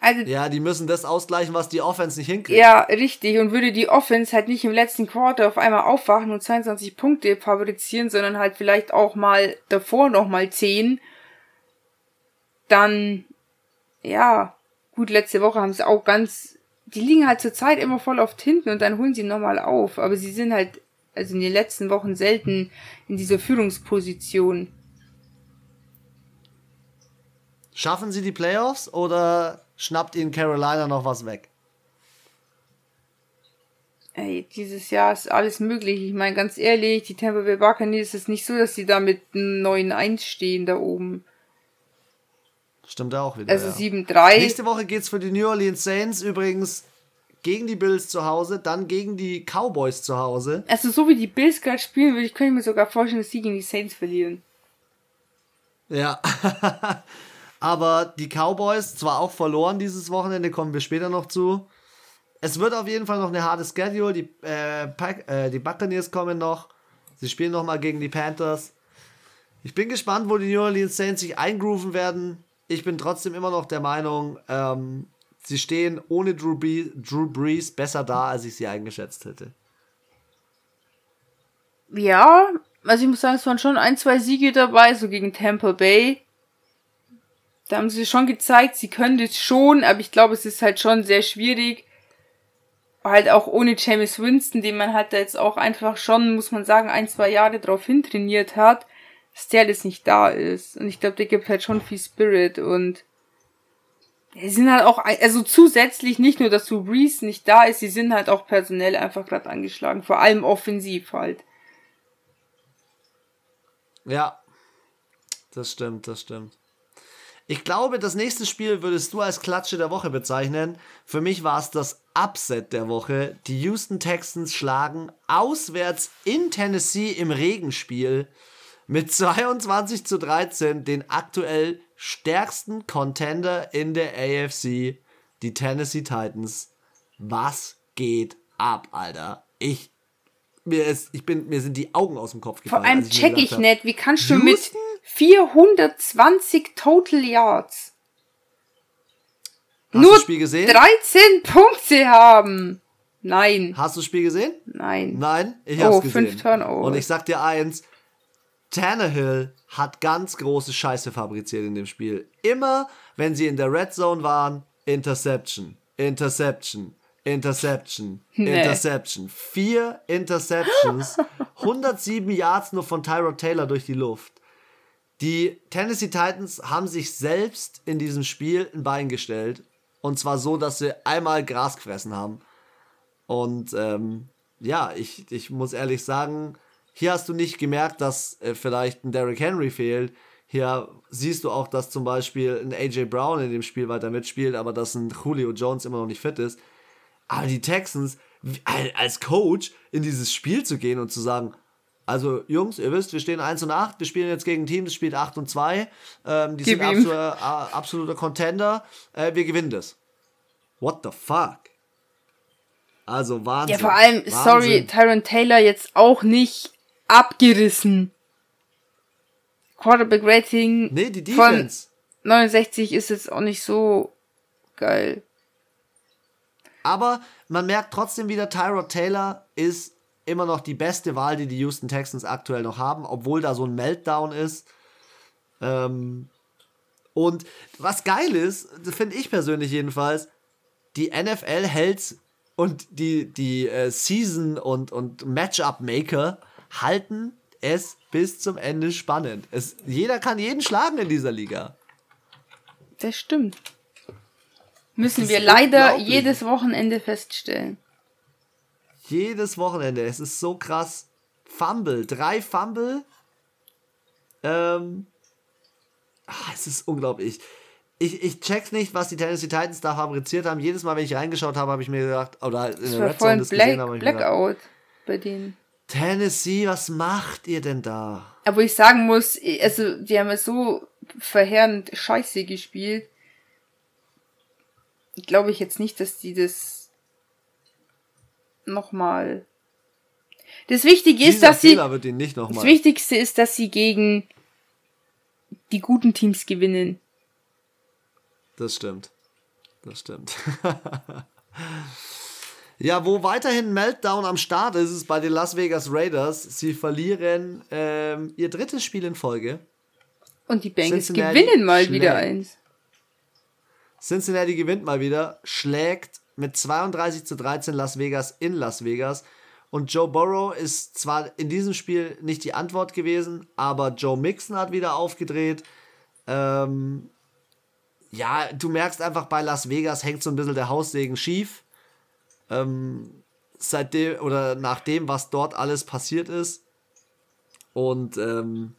S1: Also, ja, die müssen das ausgleichen, was die Offense nicht hinkriegt.
S2: Ja, richtig. Und würde die Offense halt nicht im letzten Quarter auf einmal aufwachen und 22 Punkte fabrizieren, sondern halt vielleicht auch mal davor nochmal 10 dann, ja, gut, letzte Woche haben sie auch ganz, die liegen halt zur Zeit immer voll oft hinten und dann holen sie nochmal auf. Aber sie sind halt, also in den letzten Wochen selten in dieser Führungsposition.
S1: Schaffen sie die Playoffs oder schnappt ihnen Carolina noch was weg?
S2: Ey, dieses Jahr ist alles möglich. Ich meine, ganz ehrlich, die Tampa Bay Buccaneers ist nicht so, dass sie da mit einem 9-1 stehen da oben.
S1: Stimmt auch wieder.
S2: Also ja. 7-3.
S1: Nächste Woche geht es für die New Orleans Saints übrigens gegen die Bills zu Hause, dann gegen die Cowboys zu Hause.
S2: Also so wie die Bills gerade spielen, würde ich könnte mir sogar vorstellen, dass sie gegen die Saints verlieren.
S1: Ja. Aber die Cowboys zwar auch verloren dieses Wochenende, kommen wir später noch zu. Es wird auf jeden Fall noch eine harte Schedule. Die, äh, Pack, äh, die Buccaneers kommen noch. Sie spielen noch mal gegen die Panthers. Ich bin gespannt, wo die New Orleans Saints sich eingrooven werden ich bin trotzdem immer noch der Meinung, ähm, sie stehen ohne Drew, Brees, Drew Brees besser da, als ich sie eingeschätzt hätte.
S2: Ja, also ich muss sagen, es waren schon ein, zwei Siege dabei, so gegen Tampa Bay. Da haben sie schon gezeigt, sie können das schon, aber ich glaube, es ist halt schon sehr schwierig. Halt auch ohne James Winston, den man halt jetzt auch einfach schon, muss man sagen, ein, zwei Jahre drauf hintrainiert hat dass der alles nicht da ist. Und ich glaube, der gibt halt schon viel Spirit und sie sind halt auch, also zusätzlich nicht nur, dass Drew Brees nicht da ist, sie sind halt auch personell einfach gerade angeschlagen, vor allem offensiv halt.
S1: Ja, das stimmt, das stimmt. Ich glaube, das nächste Spiel würdest du als Klatsche der Woche bezeichnen. Für mich war es das Upset der Woche. Die Houston Texans schlagen auswärts in Tennessee im Regenspiel mit 22 zu 13 den aktuell stärksten Contender in der AFC, die Tennessee Titans. Was geht ab, Alter. Ich, mir ist, ich bin, mir sind die Augen aus dem Kopf
S2: Vor
S1: gefallen.
S2: allem
S1: als mir
S2: check ich nicht, wie kannst du mit
S1: Houston?
S2: 420 Total Yards
S1: Hast
S2: nur
S1: das Spiel gesehen?
S2: 13 Punkte haben? Nein,
S1: Hast du das Spiel gesehen?
S2: nein.
S1: Nein, ich
S2: Oh,
S1: hab's gesehen.
S2: fünf Turnovers.
S1: Und ich sag dir eins, Tannehill hat ganz große Scheiße fabriziert in dem Spiel. Immer, wenn sie in der Red Zone waren, Interception, Interception, Interception,
S2: Nee.
S1: Interception. Vier Interceptions, 107 Yards nur von Tyrod Taylor durch die Luft. Die Tennessee Titans haben sich selbst in diesem Spiel ein Bein gestellt. Und zwar so, dass sie einmal Gras gefressen haben. Und ähm, ja, ich, ich muss ehrlich sagen, hier hast du nicht gemerkt, dass äh, vielleicht ein Derrick Henry fehlt. Hier siehst du auch, dass zum Beispiel ein AJ Brown in dem Spiel weiter mitspielt, aber dass ein Julio Jones immer noch nicht fit ist. Aber die Texans, als Coach in dieses Spiel zu gehen und zu sagen, also Jungs, ihr wisst, wir stehen 1 und 8, wir spielen jetzt gegen ein Team, das spielt 8 und 2, ähm, die
S2: Gib
S1: sind absoluter, äh, absoluter Contender, äh, wir gewinnen das. What the fuck? Also Wahnsinn.
S2: Ja, vor allem,
S1: Wahnsinn.
S2: sorry, Tyron Taylor jetzt auch nicht abgerissen. Quarterback Rating
S1: Nee, die
S2: von
S1: Defense.
S2: 69 ist jetzt auch nicht so geil.
S1: Aber man merkt trotzdem wieder, Tyrod Taylor ist immer noch die beste Wahl, die die Houston Texans aktuell noch haben, obwohl da so ein Meltdown ist. Ähm, und was geil ist, finde ich persönlich jedenfalls, die NFL hält und die, die äh, Season- und, und Matchup-Maker halten es bis zum Ende spannend. Es, jeder kann jeden schlagen in dieser Liga.
S2: Das stimmt. Müssen
S1: Das
S2: wir leider jedes Wochenende feststellen.
S1: Jedes Wochenende. Es ist so krass. Fumble. Drei Fumble. Ähm. ah, es ist unglaublich. Ich, ich check's nicht, was die Tennessee Titans da fabriziert haben. Jedes Mal, wenn ich reingeschaut habe, habe ich mir gedacht, oder in
S2: Das
S1: der
S2: war
S1: Red
S2: voll
S1: Zone
S2: ein
S1: das gesehen
S2: Black,
S1: habe, habe ich mir gedacht,
S2: Blackout bei denen.
S1: Tennessee, was macht ihr denn da?
S2: Aber ich sagen muss, also die haben ja so verheerend scheiße gespielt. Glaube ich jetzt nicht, dass die das nochmal. Das Wichtige ist,
S1: Dieser
S2: dass sie.
S1: Fehler wird ihnen nicht
S2: Das
S1: nochmal.
S2: Wichtigste ist, dass sie gegen die guten Teams gewinnen.
S1: Das stimmt. Das stimmt. ja, wo weiterhin Meltdown am Start ist, ist bei den Las Vegas Raiders. Sie verlieren ähm, ihr drittes Spiel in Folge.
S2: Und die Bengals gewinnen mal
S1: schlägt.
S2: wieder eins.
S1: Cincinnati gewinnt mal wieder, schlägt mit 32 zu 13 Las Vegas in Las Vegas. Und Joe Burrow ist zwar in diesem Spiel nicht die Antwort gewesen, aber Joe Mixon hat wieder aufgedreht. Ähm, ja, du merkst einfach, bei Las Vegas hängt so ein bisschen der Haussegen schief. Ähm, seitdem oder nach dem, was dort alles passiert ist. Und ähm,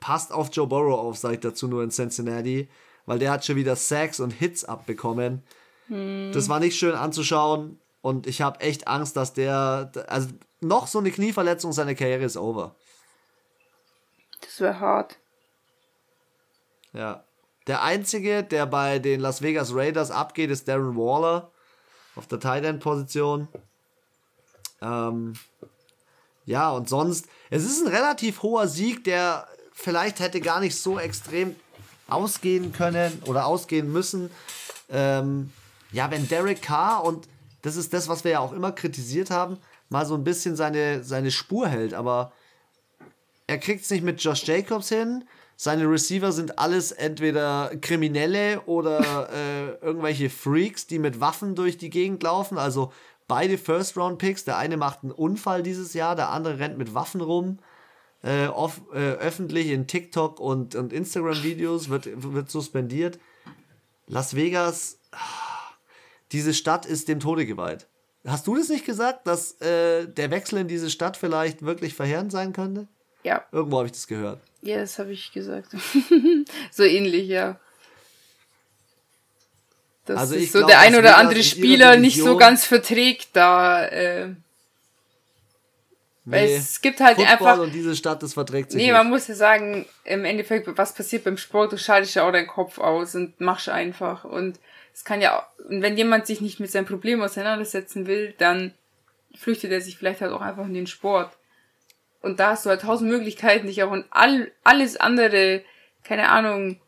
S1: passt auf Joe Burrow auf, sage ich dazu nur in Cincinnati, weil der hat schon wieder Sacks und Hits abbekommen. Das war nicht schön anzuschauen und ich habe echt Angst, dass der, also noch so eine Knieverletzung, seine Karriere ist over.
S2: Das wäre hart.
S1: Ja. Der einzige, der bei den Las Vegas Raiders abgeht, ist Darren Waller auf der Tight End Position. Ähm, ja, und sonst, es ist ein relativ hoher Sieg, der vielleicht hätte gar nicht so extrem ausgehen können oder ausgehen müssen. Ähm, ja, wenn Derek Carr, und das ist das, was wir ja auch immer kritisiert haben, mal so ein bisschen seine, seine Spur hält, aber er kriegt es nicht mit Josh Jacobs hin. Seine Receiver sind alles entweder Kriminelle oder äh, irgendwelche Freaks, die mit Waffen durch die Gegend laufen. Also beide First-Round-Picks. Der eine macht einen Unfall dieses Jahr, der andere rennt mit Waffen rum. Äh, off, äh, öffentlich in TikTok und, und Instagram-Videos wird, wird suspendiert. Las Vegas, diese Stadt ist dem Tode geweiht. Hast du das nicht gesagt, dass äh, der Wechsel in diese Stadt vielleicht wirklich verheerend sein könnte?
S2: Ja,
S1: Irgendwo habe ich das gehört.
S2: ja, das habe ich gesagt. so ähnlich, ja. Dass
S1: Also ich
S2: so
S1: glaub,
S2: der ein oder
S1: Vegas
S2: andere Spieler nicht so ganz verträgt, da, äh, weil
S1: Nee,
S2: es gibt halt
S1: Football
S2: einfach,
S1: und diese Stadt, das verträgt sich
S2: nee,
S1: nicht.
S2: man muss ja sagen, im Endeffekt, was passiert beim Sport, du schaltest ja auch deinen Kopf aus und machst einfach und es kann ja, und wenn jemand sich nicht mit seinem Problem auseinandersetzen will, dann flüchtet er sich vielleicht halt auch einfach in den Sport. Und da hast du halt tausend Möglichkeiten, dich auch in all, alles andere, keine Ahnung,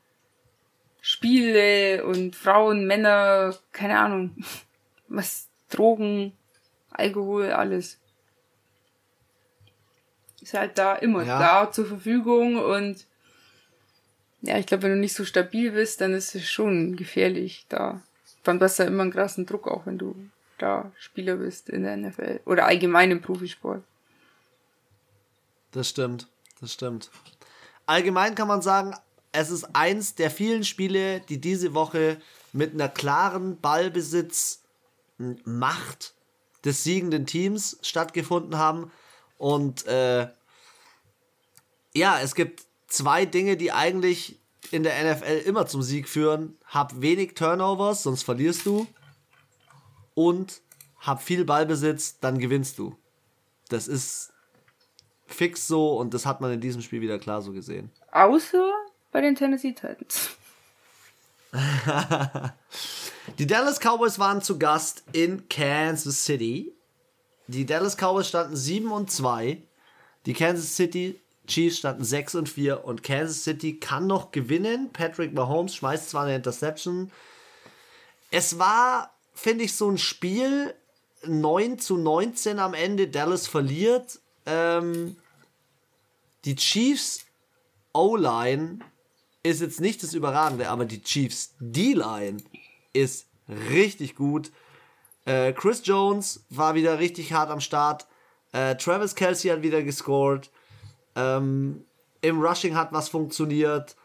S2: Spiele und Frauen, Männer, keine Ahnung, was, Drogen, Alkohol, alles. Ist halt da immer ja. da zur Verfügung und ja, ich glaube, wenn du nicht so stabil bist, dann ist es schon gefährlich da. Dann hast du ja immer einen krassen Druck, auch wenn du da Spieler bist in der NFL oder allgemein im Profisport.
S1: Das stimmt, das stimmt. Allgemein kann man sagen, es ist eins der vielen Spiele, die diese Woche mit einer klaren Ballbesitzmacht des siegenden Teams stattgefunden haben. Und äh, ja, es gibt zwei Dinge, die eigentlich in der NFL immer zum Sieg führen. Hab wenig Turnovers, sonst verlierst du. Und hab viel Ballbesitz, dann gewinnst du. Das ist fix so und das hat man in diesem Spiel wieder klar so gesehen.
S2: Außer bei den Tennessee Titans.
S1: die Dallas Cowboys waren zu Gast in Kansas City. Die Dallas Cowboys standen 7 und 2. Die Kansas City Chiefs standen 6 und 4 und Kansas City kann noch gewinnen. Patrick Mahomes schmeißt zwar eine Interception. Es war, finde ich, so ein Spiel 9 zu 19 am Ende. Dallas verliert. Ähm, die Chiefs O-Line ist jetzt nicht das Überragende, aber die Chiefs D-Line ist richtig gut. Äh, Chris Jones war wieder richtig hart am Start. Äh, Travis Kelsey hat wieder gescored. Ähm, Im Rushing hat was funktioniert.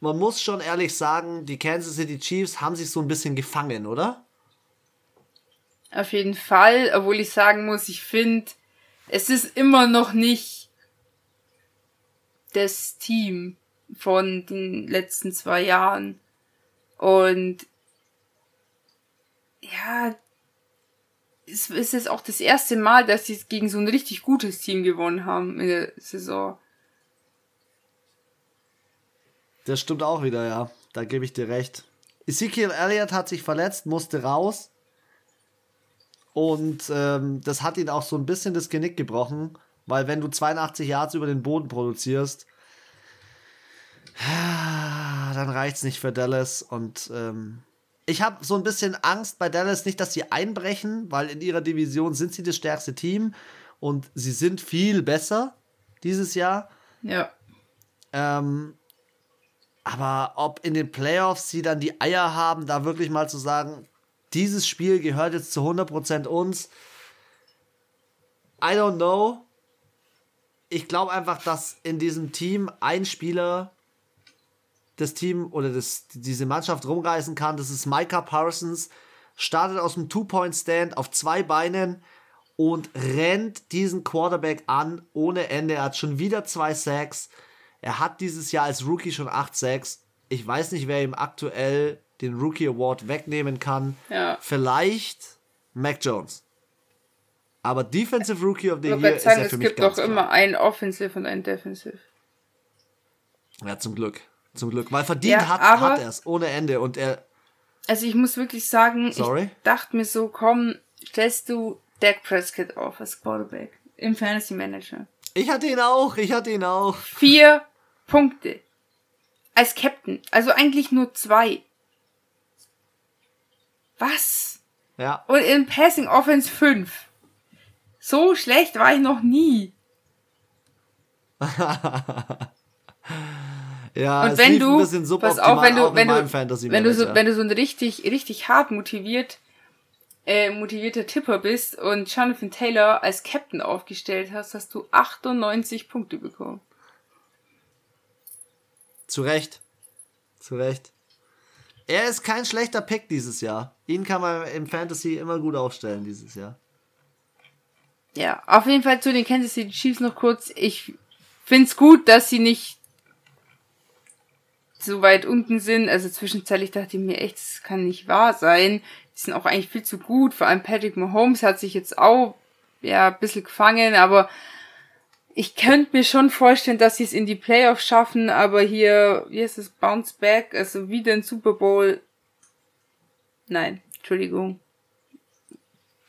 S1: Man muss schon ehrlich sagen, die Kansas City Chiefs haben sich so ein bisschen gefangen, oder?
S2: Auf jeden Fall, obwohl ich sagen muss, ich finde, es ist immer noch nicht das Team von den letzten zwei Jahren. Und ja, es ist jetzt auch das erste Mal, dass sie gegen so ein richtig gutes Team gewonnen haben in der Saison.
S1: Das stimmt auch wieder, ja. Da gebe ich dir recht. Ezekiel Elliott hat sich verletzt, musste raus. Und ähm, das hat ihn auch so ein bisschen das Genick gebrochen, weil wenn du 82 Yards über den Boden produzierst, dann reicht es nicht für Dallas. Und ähm, ich habe so ein bisschen Angst bei Dallas, nicht, dass sie einbrechen, weil in ihrer Division sind sie das stärkste Team und sie sind viel besser dieses Jahr.
S2: Ja.
S1: Ähm, aber ob in den Playoffs sie dann die Eier haben, da wirklich mal zu sagen, dieses Spiel gehört jetzt zu 100% uns. I don't know. Ich glaube einfach, dass in diesem Team ein Spieler das Team oder das, diese Mannschaft rumreißen kann. Das ist Micah Parsons. Startet aus dem Two-Point-Stand auf zwei Beinen und rennt diesen Quarterback an ohne Ende. Er hat schon wieder zwei Sacks. Er hat dieses Jahr als Rookie schon acht Sacks. Ich weiß nicht, wer ihm aktuell den Rookie Award wegnehmen kann.
S2: Ja.
S1: Vielleicht Mac Jones. Aber Defensive Rookie of the Year ist er für mich
S2: Es gibt doch immer einen Offensive und einen Defensive.
S1: Ja, zum Glück. Zum Glück. Weil verdient ja, hat, hat er es ohne Ende. Und er.
S2: Also ich muss wirklich sagen,
S1: Sorry?
S2: ich dachte mir so, komm, stellst du Dak Prescott auf als Quarterback im Fantasy Manager.
S1: Ich hatte ihn auch, ich hatte ihn auch.
S2: Vier Punkte. Als Captain. Also eigentlich nur zwei. Was?
S1: Ja.
S2: Und in Passing Offense fünf. So schlecht war ich noch nie.
S1: Ja,
S2: und wenn du, pass auf, wenn du, wenn du, wenn du so, wenn du so ein richtig, richtig hart motiviert, äh, motivierter Tipper bist und Jonathan Taylor als Captain aufgestellt hast, hast du 98 Punkte bekommen.
S1: Zu Recht. Zu Recht. Er ist kein schlechter Pick dieses Jahr. Ihn kann man im Fantasy immer gut aufstellen dieses Jahr.
S2: Ja, auf jeden Fall zu den Kansas City Chiefs noch kurz. Ich find's gut, dass sie nicht so weit unten sind. Also zwischenzeitlich dachte ich mir echt, das kann nicht wahr sein. Die sind auch eigentlich viel zu gut. Vor allem Patrick Mahomes hat sich jetzt auch ja ein bisschen gefangen, aber ich könnte mir schon vorstellen, dass sie es in die Playoffs schaffen, aber hier, wie heißt es, Bounce Back, also wieder ein Super Bowl. Nein, Entschuldigung.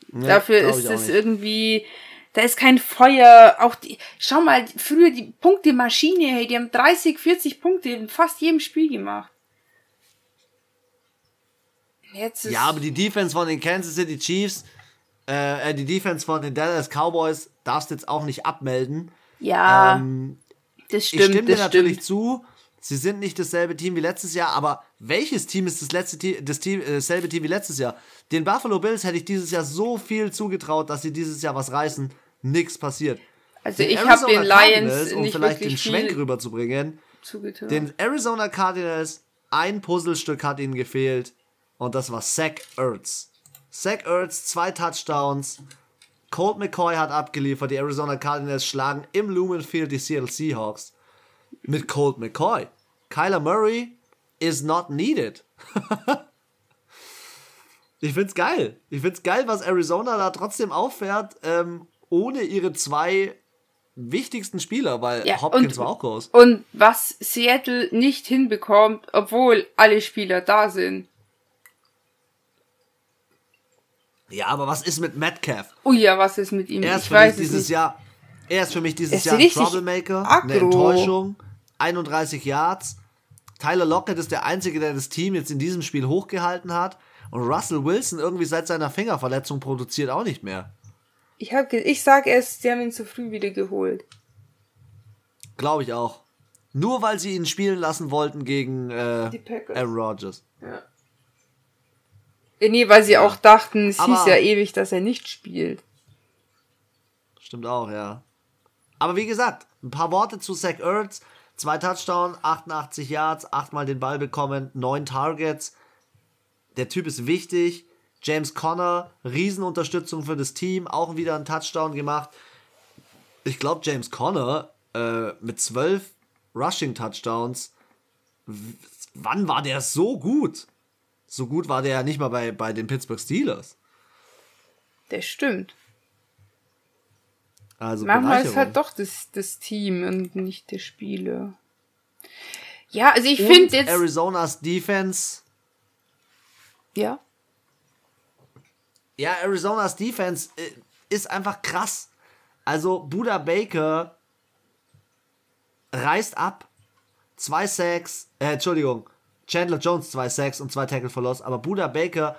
S1: Nee,
S2: Dafür ist es irgendwie, da ist kein Feuer. Auch die, schau mal, früher die Punktemaschine, hey, die haben 30, 40 Punkte in fast jedem Spiel gemacht. Jetzt ist,
S1: Ja, aber die Defense von den Kansas City Chiefs, äh, äh, die Defense von den Dallas Cowboys darfst du jetzt auch nicht abmelden.
S2: ja
S1: Ähm,
S2: das
S1: ich
S2: stimmt,
S1: stimme dir natürlich
S2: stimmt.
S1: zu. Sie sind nicht dasselbe Team wie letztes Jahr, aber welches Team ist das letzte Team, das Team, äh, dasselbe Team wie letztes Jahr? Den Buffalo Bills hätte ich dieses Jahr so viel zugetraut, dass sie dieses Jahr was reißen. Nix passiert.
S2: Also
S1: Den
S2: ich habe den Lions
S1: Cardinals, um
S2: nicht
S1: vielleicht den Schwenk rüberzubringen,
S2: zugetraut.
S1: den Arizona Cardinals, ein Puzzlestück hat ihnen gefehlt und das war Zach Ertz. Zach Ertz, zwei Touchdowns. Colt McCoy hat abgeliefert. Die Arizona Cardinals schlagen im Lumen Field die Seattle Seahawks mit Colt McCoy. Kyler Murray is not needed. ich find's geil. Ich find's geil, was Arizona da trotzdem auffährt, ähm, ohne ihre zwei wichtigsten Spieler, weil
S2: Ja,
S1: Hopkins
S2: und-
S1: war auch groß.
S2: Und was Seattle nicht hinbekommt, obwohl alle Spieler da sind.
S1: Ja, aber was ist mit Metcalf?
S2: Ui, ja, was ist mit ihm?
S1: Er ist
S2: ich
S1: für mich
S2: es
S1: dieses
S2: nicht.
S1: Jahr, er ist für mich dieses Jahr ein Troublemaker,
S2: aggro.
S1: eine Enttäuschung. 31 Yards. Tyler Lockett ist der Einzige, der das Team jetzt in diesem Spiel hochgehalten hat. Und Russell Wilson irgendwie seit seiner Fingerverletzung produziert auch nicht mehr.
S2: Ich, hab ich sag erst, sie haben ihn zu früh wieder geholt.
S1: Glaube ich auch. Nur weil sie ihn spielen lassen wollten gegen äh. Aaron Rodgers.
S2: Äh, Nee, weil sie auch dachten, es
S1: Aber-
S2: hieß ja ewig, dass er nicht spielt.
S1: Stimmt auch, ja. Aber wie gesagt, ein paar Worte zu Zach Ertz. Zwei Touchdowns, 88 Yards, achtmal den Ball bekommen, neun Targets. Der Typ ist wichtig. James Conner, Riesenunterstützung für das Team, auch wieder einen Touchdown gemacht. Ich glaube, James Conner äh, mit zwölf Rushing-Touchdowns, w- wann war der so gut? So gut war der ja nicht mal bei, bei den Pittsburgh Steelers.
S2: Das stimmt.
S1: Also
S2: Manchmal ist halt doch das, das Team und nicht der Spieler. Ja, also ich finde jetzt.
S1: Arizonas Defense
S2: Ja.
S1: Ja, Arizonas Defense äh, ist einfach krass. Also Buda Baker reißt ab. Zwei Sacks, äh, Entschuldigung, Chandler Jones zwei Sacks und zwei Tackle for Loss, aber Buda Baker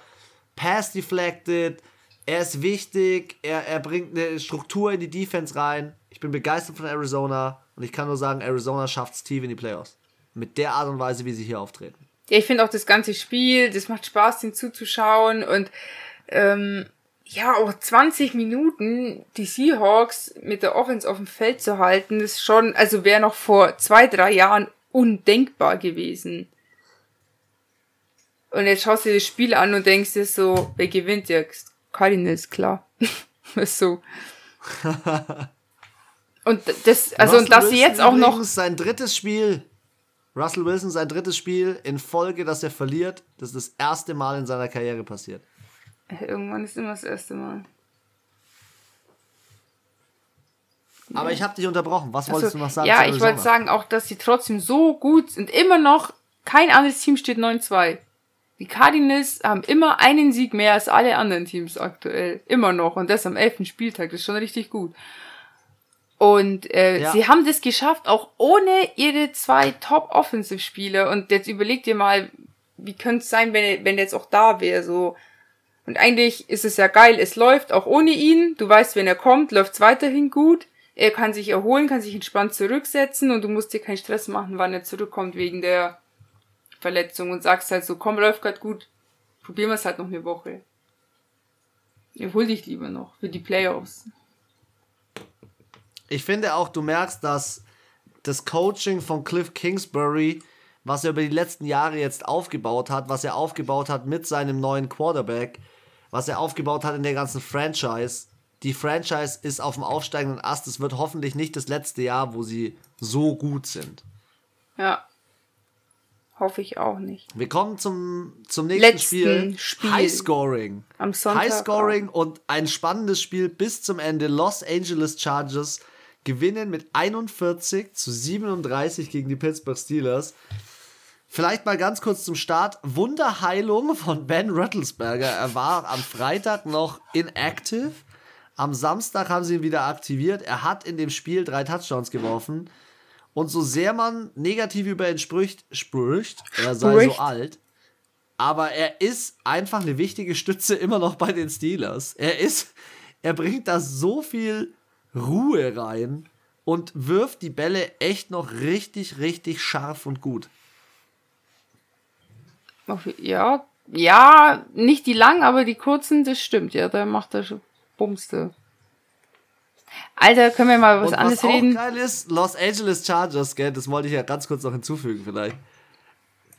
S1: pass deflected, er ist wichtig, er, er bringt eine Struktur in die Defense rein. Ich bin begeistert von Arizona und ich kann nur sagen, Arizona schafft es tief in die Playoffs. Mit der Art und Weise, wie sie hier auftreten.
S2: Ja, ich finde auch das ganze Spiel, das macht Spaß, den zuzuschauen und ähm, ja, auch 20 Minuten die Seahawks mit der Offense auf dem Feld zu halten, ist schon, also wäre noch vor zwei, drei Jahren undenkbar gewesen. Und jetzt schaust du dir das Spiel an und denkst dir so, wer gewinnt jetzt? Cardinals, klar. so. Und das, also, und dass sie
S1: Wilson
S2: jetzt auch noch
S1: sein drittes Spiel. Russell Wilson sein drittes Spiel in Folge, dass er verliert. Das ist das erste Mal in seiner Karriere passiert.
S2: Irgendwann ist immer das erste Mal.
S1: Aber ich habe dich unterbrochen. Was wolltest
S2: Also,
S1: du noch sagen?
S2: Ja, ich wollte sagen auch, dass sie trotzdem so gut sind. Immer noch, kein anderes Team steht 9-2. Die Cardinals haben immer einen Sieg mehr als alle anderen Teams aktuell. Immer noch. Und das am 11. Spieltag. Das ist schon richtig gut. Und äh,
S1: Ja.
S2: sie haben das geschafft, auch ohne ihre zwei Top-Offensive-Spieler. Und jetzt überleg dir mal, wie könnte es sein, wenn er, wenn er jetzt auch da wäre, so. Und eigentlich ist es ja geil, es läuft auch ohne ihn. Du weißt, wenn er kommt, läuft es weiterhin gut. Er kann sich erholen, kann sich entspannt zurücksetzen und du musst dir keinen Stress machen, wann er zurückkommt wegen der Verletzung und sagst halt so, komm, läuft grad gut. Probieren wir es halt noch eine Woche. Erhol dich lieber noch für die Playoffs.
S1: Ich finde auch, du merkst, dass das Coaching von Cliff Kingsbury, was er über die letzten Jahre jetzt aufgebaut hat, was er aufgebaut hat mit seinem neuen Quarterback, was er aufgebaut hat in der ganzen Franchise, die Franchise ist auf dem aufsteigenden Ast. Es wird hoffentlich nicht das letzte Jahr, wo sie so gut sind.
S2: Ja. Hoffe ich auch nicht.
S1: Wir kommen zum, zum nächsten
S2: Letzten
S1: Spiel.
S2: Spiel.
S1: High Scoring.
S2: Am Sonntag
S1: High Scoring und ein spannendes Spiel bis zum Ende. Los Angeles Chargers gewinnen mit 41 zu 37 gegen die Pittsburgh Steelers. Vielleicht mal ganz kurz zum Start. Wunderheilung von Ben Rattlesberger. Er war am Freitag noch inactive. Am Samstag haben sie ihn wieder aktiviert. Er hat in dem Spiel drei Touchdowns geworfen. Und so sehr man negativ über ihn spricht, spricht, er sei spricht. so alt. Aber er ist einfach eine wichtige Stütze immer noch bei den Steelers. Er ist, er bringt da so viel Ruhe rein und wirft die Bälle echt noch richtig, richtig scharf und gut.
S2: Ja, ja, nicht die langen, aber die kurzen, das stimmt, ja, da macht er schon Bumste. Alter, können wir mal was, was anderes reden?
S1: Was geil ist, Los Angeles Chargers, gell, das wollte ich ja ganz kurz noch hinzufügen vielleicht.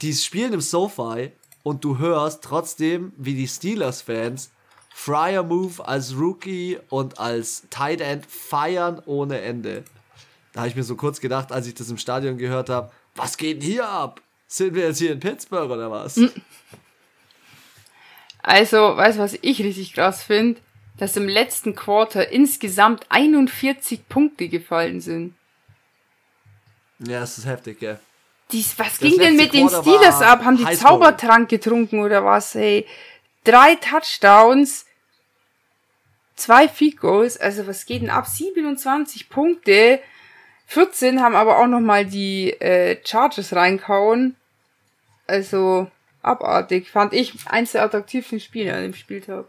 S1: Die spielen im SoFi und du hörst trotzdem, wie die Steelers-Fans Fryer Move als Rookie und als Tight End feiern ohne Ende. Da habe ich mir so kurz gedacht, als ich das im Stadion gehört habe, was geht denn hier ab? Sind wir jetzt hier in Pittsburgh oder was? Hm.
S2: Also, weißt du, was ich richtig krass finde? Dass im letzten Quarter insgesamt 41 Punkte gefallen sind.
S1: Ja, das ist heftig, gell.
S2: Dies, was das ging denn mit den Steelers ab? Haben die Zaubertrank getrunken oder was, ey? Drei Touchdowns, zwei Feed Goals, also was geht denn ab? 27 Punkte. 14 haben aber auch nochmal die äh, Charges reinkauen. Also abartig. Fand ich eins der attraktivsten Spiele an dem Spieltag.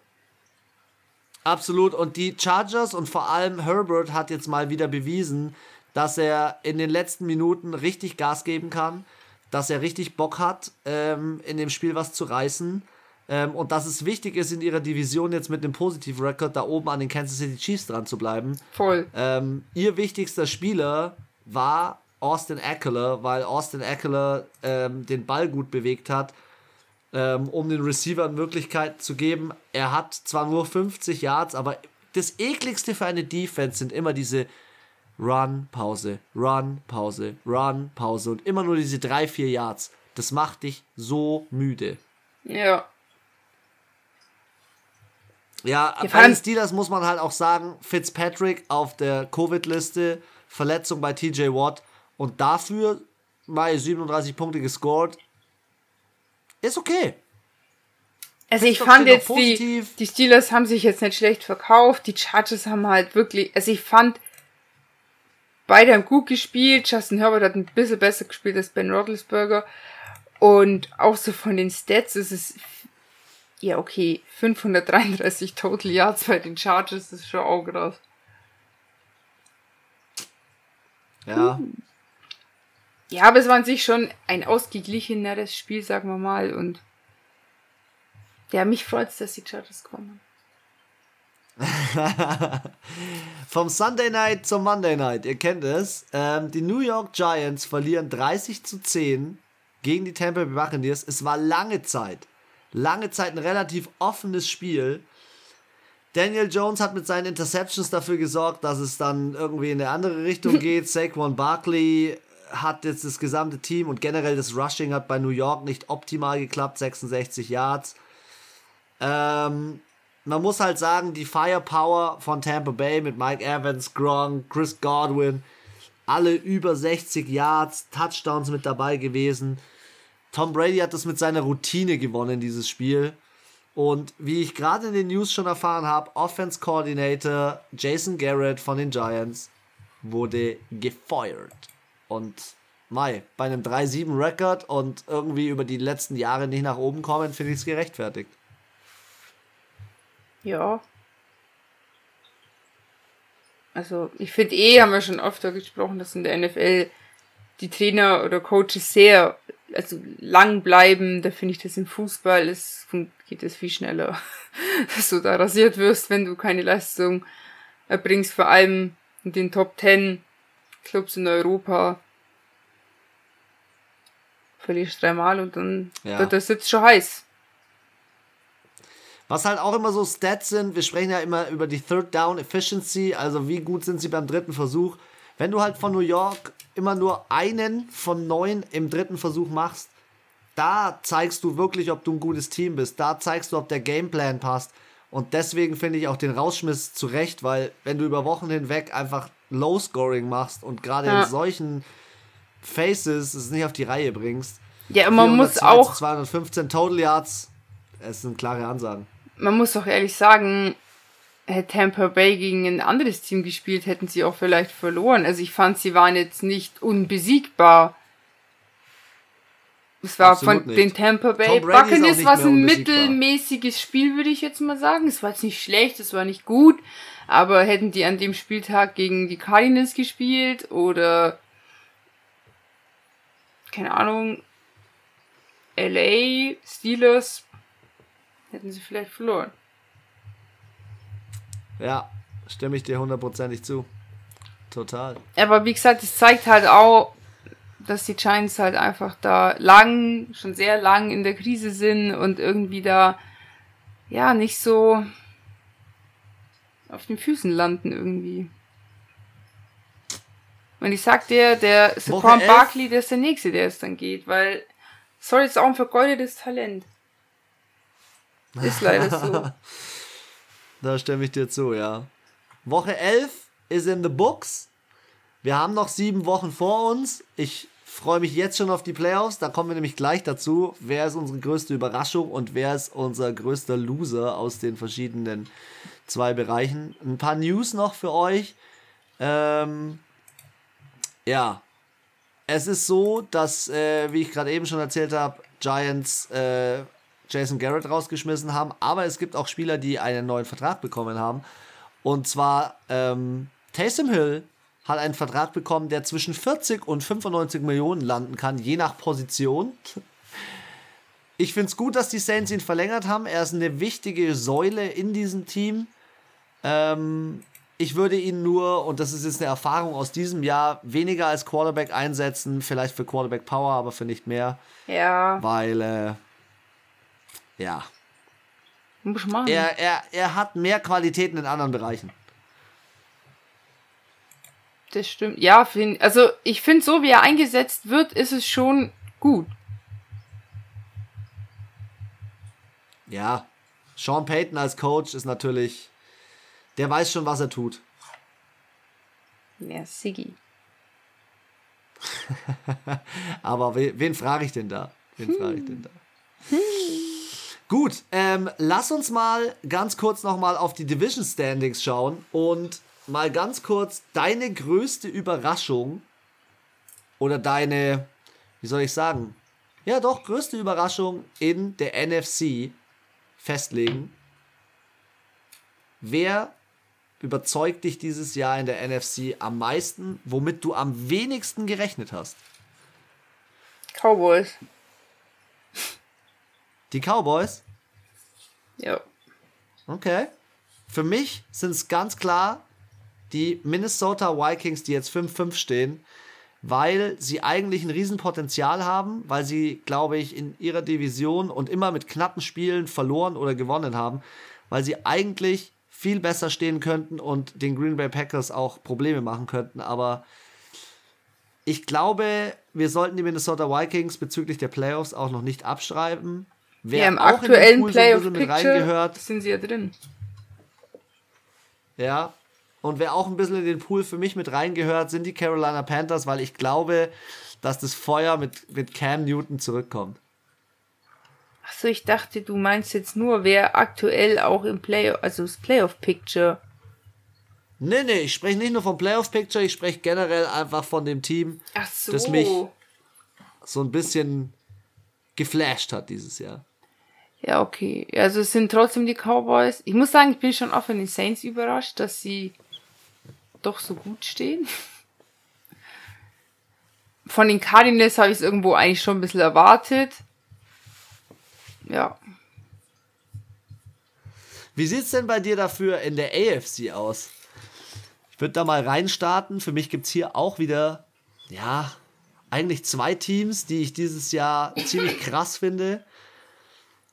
S1: Absolut. Und die Chargers und vor allem Herbert hat jetzt mal wieder bewiesen, dass er in den letzten Minuten richtig Gas geben kann, dass er richtig Bock hat, ähm, in dem Spiel was zu reißen. Ähm, und dass es wichtig ist, in ihrer Division jetzt mit einem positiven Rekord da oben an den Kansas City Chiefs dran zu bleiben.
S2: Voll.
S1: Ähm, ihr wichtigster Spieler war Austin Eckler, weil Austin Eckler ähm, den Ball gut bewegt hat, ähm, um den Receivern Möglichkeiten zu geben. Er hat zwar nur 50 Yards, aber das ekligste für eine Defense sind immer diese Run, Pause, Run, Pause, Run, Pause und immer nur diese drei, vier Yards. Das macht dich so müde.
S2: Ja.
S1: Ja, bei den Steelers muss man halt auch sagen, Fitzpatrick auf der Covid-Liste, Verletzung bei TJ Watt und dafür mal 37 Punkte gescored. Ist okay.
S2: Also ich fand jetzt, die, die Steelers haben sich jetzt nicht schlecht verkauft, die Chargers haben halt wirklich, also ich fand, beide haben gut gespielt, Justin Herbert hat ein bisschen besser gespielt als Ben Roethlisberger und auch so von den Stats ist es ja, okay, 533 Total Yards bei den Chargers ist schon auch krass.
S1: Ja. Hm.
S2: Ja, aber es war an sich schon ein ausgeglicheneres Spiel, sagen wir mal. Und ja, mich freut es, dass die Chargers kommen.
S1: Vom Sunday Night zum Monday Night, ihr kennt es. Ähm, die New York Giants verlieren 30 zu 10 gegen die Tampa Bay Buccaneers. Es war lange Zeit lange Zeit ein relativ offenes Spiel. Daniel Jones hat mit seinen Interceptions dafür gesorgt, dass es dann irgendwie in eine andere Richtung geht. Saquon Barkley hat jetzt das gesamte Team und generell das Rushing hat bei New York nicht optimal geklappt, 66 Yards. Ähm, man muss halt sagen, die Firepower von Tampa Bay mit Mike Evans, Gronk, Chris Godwin, alle über 60 Yards, Touchdowns mit dabei gewesen. Tom Brady hat das mit seiner Routine gewonnen, dieses Spiel. Und wie ich gerade in den News schon erfahren habe, Offense Coordinator Jason Garrett von den Giants wurde gefeuert. Und Mai, bei einem 3-7-Record und irgendwie über die letzten Jahre nicht nach oben kommen, finde ich es gerechtfertigt.
S2: Ja. Also, ich finde eh, haben wir schon öfter gesprochen, dass in der NFL die Trainer oder Coaches sehr also lang bleiben, da finde ich das im Fußball, ist, geht es viel schneller, dass du da rasiert wirst, wenn du keine Leistung erbringst, vor allem in den Top Ten Clubs in Europa. Verlierst dreimal und dann ja. wird der Sitz schon heiß.
S1: Was halt auch immer so Stats sind, wir sprechen ja immer über die Third Down Efficiency, also wie gut sind sie beim dritten Versuch. Wenn du halt von New York immer nur einen von neun im dritten Versuch machst, da zeigst du wirklich, ob du ein gutes Team bist. Da zeigst du, ob der Gameplan passt. Und deswegen finde ich auch den Rausschmiss zurecht, weil wenn du über Wochen hinweg einfach Low-Scoring machst und gerade ja. in solchen Faces es nicht auf die Reihe bringst,
S2: Ja, man muss auch.
S1: 215 Total Yards. Es sind klare Ansagen.
S2: Man muss doch ehrlich sagen, hätte Tampa Bay gegen ein anderes Team gespielt, hätten sie auch vielleicht verloren. Also ich fand, sie waren jetzt nicht unbesiegbar. Es war Absolut von nicht. den Tampa Bay Buccaneers was ein mittelmäßiges Spiel, würde ich jetzt mal sagen. Es war jetzt nicht schlecht, es war nicht gut, aber hätten die an dem Spieltag gegen die Cardinals gespielt oder keine Ahnung, LA Steelers, hätten sie vielleicht verloren.
S1: Ja, stimme ich dir hundertprozentig zu. Total.
S2: Aber wie gesagt, es zeigt halt auch, dass die Giants halt einfach da lang, schon sehr lang in der Krise sind und irgendwie da, ja, nicht so auf den Füßen landen irgendwie. Und ich sag dir, der Saquon Barkley, der ist der Nächste, der es dann geht, weil, sorry, ist auch ein vergeudetes Talent. Ist leider so.
S1: Da stimme ich dir zu, ja. Woche 11 ist in the books. Wir haben noch sieben Wochen vor uns. Ich freue mich jetzt schon auf die Playoffs. Da kommen wir nämlich gleich dazu. Wer ist unsere größte Überraschung und wer ist unser größter Loser aus den verschiedenen zwei Bereichen? Ein paar News noch für euch. Ähm, ja, es ist so, dass, äh, wie ich gerade eben schon erzählt habe, Giants äh, Jason Garrett rausgeschmissen haben, aber es gibt auch Spieler, die einen neuen Vertrag bekommen haben. Und zwar ähm, Taysom Hill hat einen Vertrag bekommen, der zwischen 40 und 95 Millionen landen kann, je nach Position. Ich finde es gut, dass die Saints ihn verlängert haben. Er ist eine wichtige Säule in diesem Team. Ähm, ich würde ihn nur, und das ist jetzt eine Erfahrung aus diesem Jahr, weniger als Quarterback einsetzen. Vielleicht für Quarterback Power, aber für nicht mehr.
S2: Ja.
S1: Weil äh, ja.
S2: Muss machen.
S1: Er, er, er hat mehr Qualitäten in anderen Bereichen.
S2: Das stimmt. Ja, find, also ich finde, so wie er eingesetzt wird, ist es schon gut.
S1: Ja, Sean Payton als Coach ist natürlich, der weiß schon, was er tut.
S2: Ja, Siggy.
S1: Aber wen, wen frage ich denn da? Wen frage ich denn da? Hm. Gut, ähm, lass uns mal ganz kurz nochmal auf die Division Standings schauen und mal ganz kurz deine größte Überraschung oder deine, wie soll ich sagen, ja doch, größte Überraschung in der NFC festlegen. Wer überzeugt dich dieses Jahr in der NFC am meisten, womit du am wenigsten gerechnet hast?
S2: Cowboys.
S1: Die Cowboys?
S2: Ja.
S1: Okay. Für mich sind es ganz klar die Minnesota Vikings, die jetzt 5-5 stehen, weil sie eigentlich ein Riesenpotenzial haben, weil sie, glaube ich, in ihrer Division und immer mit knappen Spielen verloren oder gewonnen haben, weil sie eigentlich viel besser stehen könnten und den Green Bay Packers auch Probleme machen könnten. Aber ich glaube, wir sollten die Minnesota Vikings bezüglich der Playoffs auch noch nicht abschreiben.
S2: Wer ja, im aktuellen Playoff so Picture sind sie ja drin.
S1: Ja. Und wer auch ein bisschen in den Pool für mich mit reingehört, sind die Carolina Panthers, weil ich glaube, dass das Feuer mit, mit Cam Newton zurückkommt.
S2: Achso, ich dachte, du meinst jetzt nur, wer aktuell auch im Playoff, also das Playoff-Picture.
S1: Nee, nee, ich spreche nicht nur vom Playoff-Picture, ich spreche generell einfach von dem Team,
S2: so.
S1: das mich so ein bisschen geflasht hat dieses Jahr.
S2: Ja, okay. Also es sind trotzdem die Cowboys. Ich muss sagen, ich bin schon auch von den Saints überrascht, dass sie doch so gut stehen. Von den Cardinals habe ich es irgendwo eigentlich schon ein bisschen erwartet. Ja.
S1: Wie sieht es denn bei dir dafür in der AFC aus? Ich würde da mal reinstarten. Für mich gibt es hier auch wieder, ja, eigentlich zwei Teams, die ich dieses Jahr ziemlich krass finde.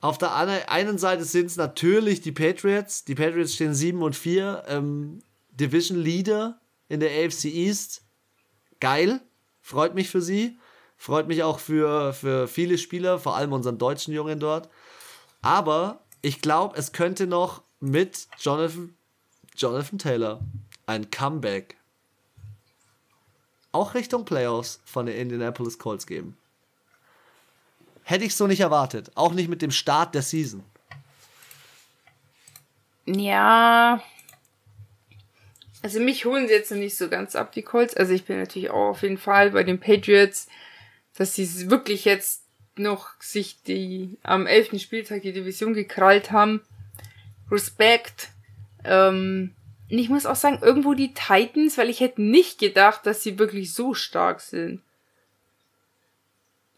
S1: Auf der einen Seite sind es natürlich die Patriots. Die Patriots stehen 7 und 4. Ähm, Division Leader in der AFC East. Geil. Freut mich für sie. Freut mich auch für, für viele Spieler, vor allem unseren deutschen Jungen dort. Aber ich glaube, es könnte noch mit Jonathan, Jonathan Taylor ein Comeback auch Richtung Playoffs von den Indianapolis Colts geben. hätte ich so nicht erwartet. Auch nicht mit dem Start der Season.
S2: Ja. Also mich holen sie jetzt noch nicht so ganz ab, die Colts. Also ich bin natürlich auch auf jeden Fall bei den Patriots, dass sie wirklich jetzt noch sich die am 11. Spieltag die Division gekrallt haben. Respekt. Ähm, und ich muss auch sagen, irgendwo die Titans, weil ich hätte nicht gedacht, dass sie wirklich so stark sind.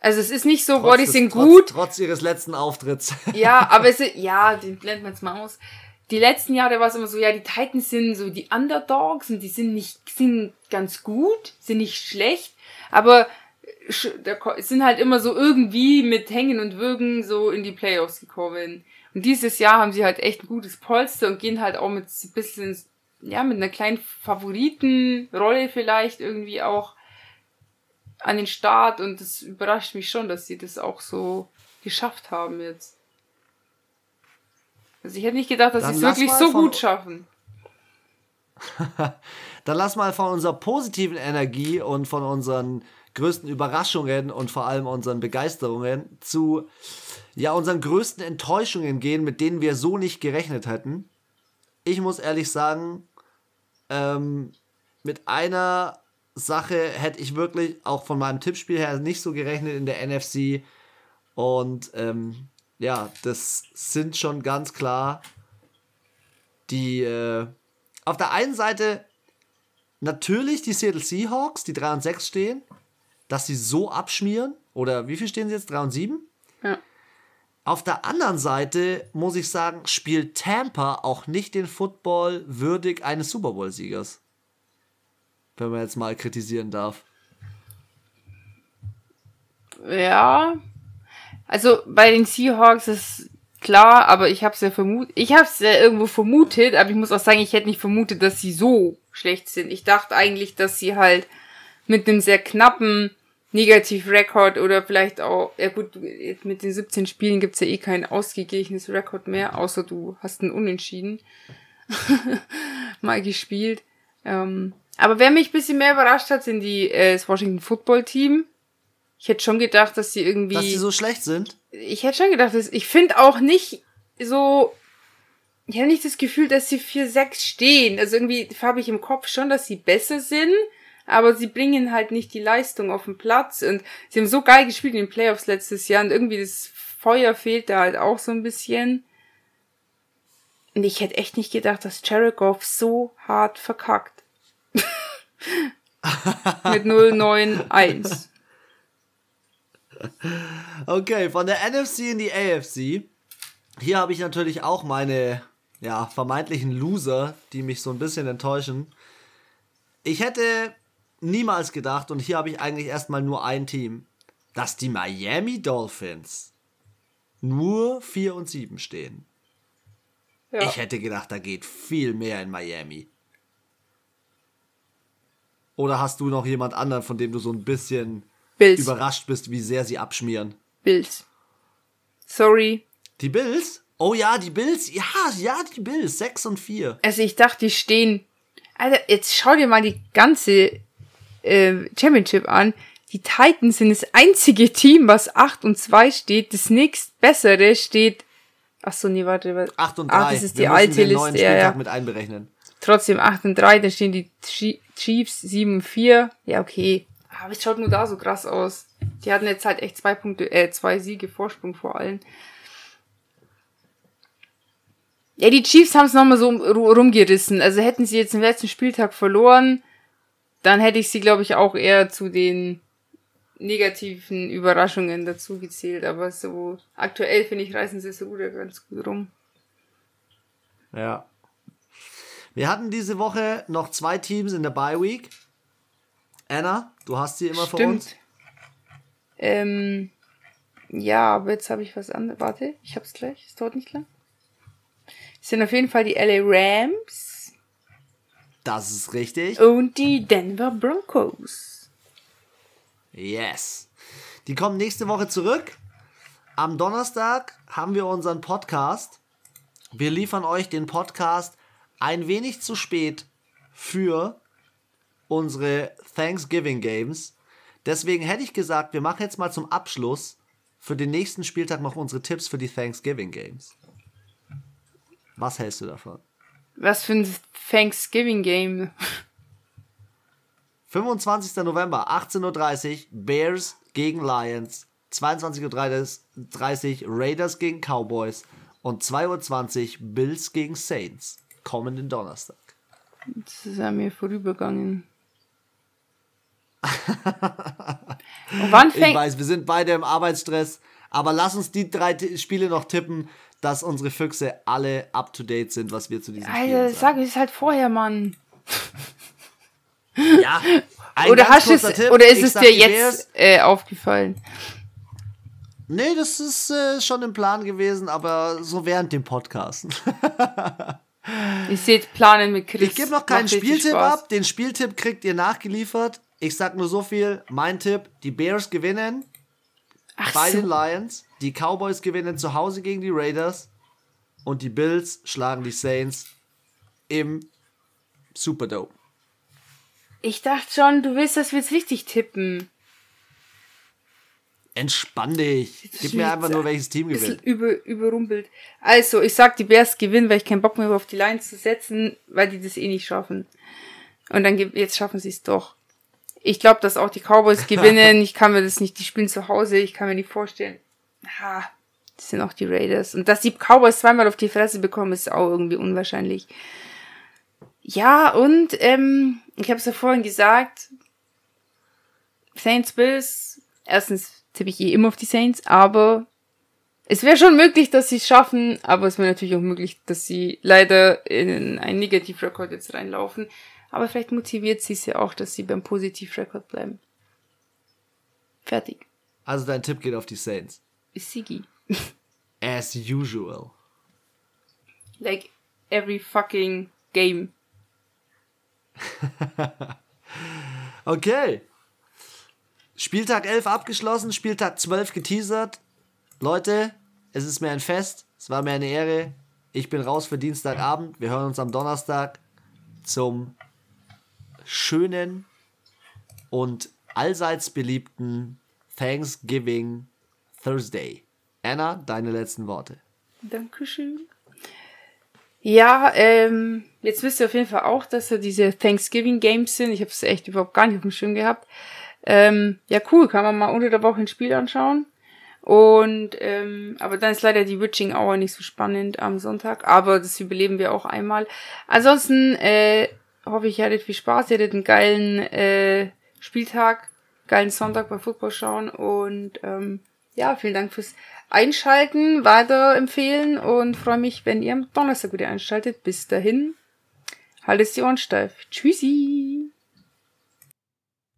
S2: Also es ist nicht so, boah, die sind
S1: trotz,
S2: gut.
S1: Trotz ihres letzten Auftritts.
S2: Ja, aber es ist, ja, den blenden wir jetzt mal aus. Die letzten Jahre war es immer so, ja, die Titans sind so die Underdogs und die sind nicht, sind ganz gut, sind nicht schlecht, aber es sind halt immer so irgendwie mit Hängen und Würgen so in die Playoffs gekommen. Und dieses Jahr haben sie halt echt ein gutes Polster und gehen halt auch mit ein bisschen, ja, mit einer kleinen Favoritenrolle vielleicht irgendwie auch an den Start und das überrascht mich schon, dass sie das auch so geschafft haben jetzt. Also ich hätte nicht gedacht, dass sie es wirklich so gut schaffen.
S1: Dann lass mal von unserer positiven Energie und von unseren größten Überraschungen und vor allem unseren Begeisterungen zu ja unseren größten Enttäuschungen gehen, mit denen wir so nicht gerechnet hätten. Ich muss ehrlich sagen, ähm, mit einer Sache hätte ich wirklich auch von meinem Tippspiel her nicht so gerechnet in der NFC. Und ähm, ja, das sind schon ganz klar die äh, auf der einen Seite natürlich die Seattle Seahawks, die 3 und 6 stehen, dass sie so abschmieren. Oder wie viel stehen sie jetzt? 3 und 7? Ja. Auf der anderen Seite muss ich sagen, spielt Tampa auch nicht den Football würdig eines Super Bowl-Siegers wenn man jetzt mal kritisieren darf.
S2: Ja. Also bei den Seahawks ist klar, aber ich habe es ja vermutet. Ich habe es ja irgendwo vermutet, aber ich muss auch sagen, ich hätte nicht vermutet, dass sie so schlecht sind. Ich dachte eigentlich, dass sie halt mit einem sehr knappen Negativ-Rekord oder vielleicht auch, ja gut, mit den 17 Spielen gibt's ja eh kein ausgeglichenes Rekord mehr, außer du hast einen Unentschieden mal gespielt. Ähm, aber wer mich ein bisschen mehr überrascht hat, sind die äh, das Washington Football Team. Ich hätte schon gedacht, dass sie irgendwie.
S1: Dass sie so schlecht sind?
S2: Ich hätte schon gedacht, dass ich finde auch nicht so. Ich habe nicht das Gefühl, dass sie für sechs stehen. Also irgendwie habe ich im Kopf schon, dass sie besser sind, aber sie bringen halt nicht die Leistung auf den Platz. Und sie haben so geil gespielt in den Playoffs letztes Jahr und irgendwie das Feuer fehlt da halt auch so ein bisschen. Und ich hätte echt nicht gedacht, dass Jared Goff so hart verkackt. Mit 091.
S1: Okay, von der NFC in die AFC. Hier habe ich natürlich auch meine ja, vermeintlichen Loser, die mich so ein bisschen enttäuschen. Ich hätte niemals gedacht, und hier habe ich eigentlich erstmal nur ein Team, dass die Miami Dolphins nur 4 und 7 stehen. Ja. Ich hätte gedacht, da geht viel mehr in Miami. Oder hast du noch jemand anderen, von dem du so ein bisschen Bills. überrascht bist, wie sehr sie abschmieren?
S2: Bills. Sorry.
S1: Die Bills? Oh ja, die Bills. Ja, ja, die Bills. 6 und 4.
S2: Also ich dachte, die stehen. Alter, jetzt schau dir mal die ganze äh, Championship an. Die Titans sind das einzige Team, was 8 und 2 steht. Das nächst bessere steht. Ach so, nee, warte.
S1: 8 und 3. Ach,
S2: das ist die Wir alte den Liste. Ja, ja.
S1: mit einberechnen.
S2: Trotzdem 8 und 3, dann stehen die Chiefs 7 und 4. Ja, okay. Aber es schaut nur da so krass aus. Die hatten jetzt halt echt zwei Punkte, äh, zwei Siege Vorsprung vor allen. Ja, die Chiefs haben es nochmal so rumgerissen. Also hätten sie jetzt den letzten Spieltag verloren, dann hätte ich sie, glaube ich, auch eher zu den negativen Überraschungen dazu gezählt. Aber so aktuell, finde ich, reißen sie es so ganz gut rum.
S1: Ja, wir hatten diese Woche noch zwei Teams in der Bye Week. Anna, du hast sie immer Stimmt. für uns.
S2: Ähm, ja, aber jetzt habe ich was anderes. Warte, ich hab's gleich. Es dauert nicht lang. Es sind auf jeden Fall die LA Rams.
S1: Das ist richtig.
S2: Und die Denver Broncos.
S1: Yes. Die kommen nächste Woche zurück. Am Donnerstag haben wir unseren Podcast. Wir liefern euch den Podcast ein wenig zu spät für unsere Thanksgiving Games. Deswegen hätte ich gesagt, wir machen jetzt mal zum Abschluss für den nächsten Spieltag noch unsere Tipps für die Thanksgiving Games. Was hältst du davon?
S2: Was für ein Thanksgiving Game?
S1: 25. November, 18.30 Uhr, Bears gegen Lions. 22.30 Uhr, Raiders gegen Cowboys. Und 2.20 Uhr, Bills gegen Saints. Kommenden Donnerstag.
S2: Das ist an mir vorübergegangen.
S1: Und wann fängt ich weiß, wir sind beide im Arbeitsstress, aber lass uns die drei Spiele noch tippen, dass unsere Füchse alle up to date sind, was wir zu diesen
S2: Alter, Spielen sagen. sag es halt vorher, Mann.
S1: Ja.
S2: oder hast es, Tipp, oder ist es dir jetzt äh, aufgefallen?
S1: Nee, das ist äh, schon im Plan gewesen, aber so während dem Podcast.
S2: ich sehe Planen mit Chris.
S1: Ich gebe noch keinen Spieltipp ab. Den Spieltipp kriegt ihr nachgeliefert. Ich sag nur so viel. Mein Tipp: Die Bears gewinnen Ach bei so. den Lions. Die Cowboys gewinnen zu Hause gegen die Raiders. Und die Bills schlagen die Saints im Superdome.
S2: Ich dachte schon, du willst, dass wir jetzt richtig tippen.
S1: Entspann dich. Gib mir einfach nur, welches Team gewinnt.
S2: Über, überrumpelt. Also, ich sag, die Bears gewinnen, weil ich keinen Bock mehr auf die Lions zu setzen, weil die das eh nicht schaffen. Und dann, jetzt schaffen sie es doch. Ich glaube, dass auch die Cowboys gewinnen. ich kann mir das nicht, die spielen zu Hause, ich kann mir nicht vorstellen. Ha, das sind auch die Raiders. Und dass die Cowboys zweimal auf die Fresse bekommen, ist auch irgendwie unwahrscheinlich. Ja, und ähm, ich habe es ja vorhin gesagt, Saints Bills, erstens tippe ich eh immer auf die Saints, aber es wäre schon möglich, dass sie es schaffen, aber es wäre natürlich auch möglich, dass sie leider in einen Negativrekord jetzt reinlaufen. Aber vielleicht motiviert sie es ja auch, dass sie beim Positivrekord bleiben. Fertig.
S1: Also dein Tipp geht auf die Saints.
S2: Sigi.
S1: As usual.
S2: Like every fucking game.
S1: okay. Spieltag 11 abgeschlossen, Spieltag 12 geteasert. Leute, es ist mir ein Fest. Es war mir eine Ehre. Ich bin raus für Dienstagabend. Wir hören uns am Donnerstag zum schönen und allseits beliebten Thanksgiving Thursday. Anna, deine letzten Worte.
S2: Dankeschön. Ja, ähm, jetzt wisst ihr auf jeden Fall auch, dass da diese Thanksgiving Games sind. Ich habe es echt überhaupt gar nicht auf dem Schirm gehabt. Ähm, ja, cool, kann man mal unter der Woche ein Spiel anschauen. Und ähm, aber dann ist leider die Witching Hour nicht so spannend am Sonntag. Aber das überleben wir auch einmal. Ansonsten äh, hoffe ich, ihr hattet viel Spaß. Ihr hattet einen geilen äh, Spieltag, geilen Sonntag bei Football schauen. Und ähm, ja, vielen Dank fürs einschalten, weiterempfehlen und freue mich, wenn ihr am Donnerstag wieder einschaltet. Bis dahin, haltet die Ohren steif. Tschüssi!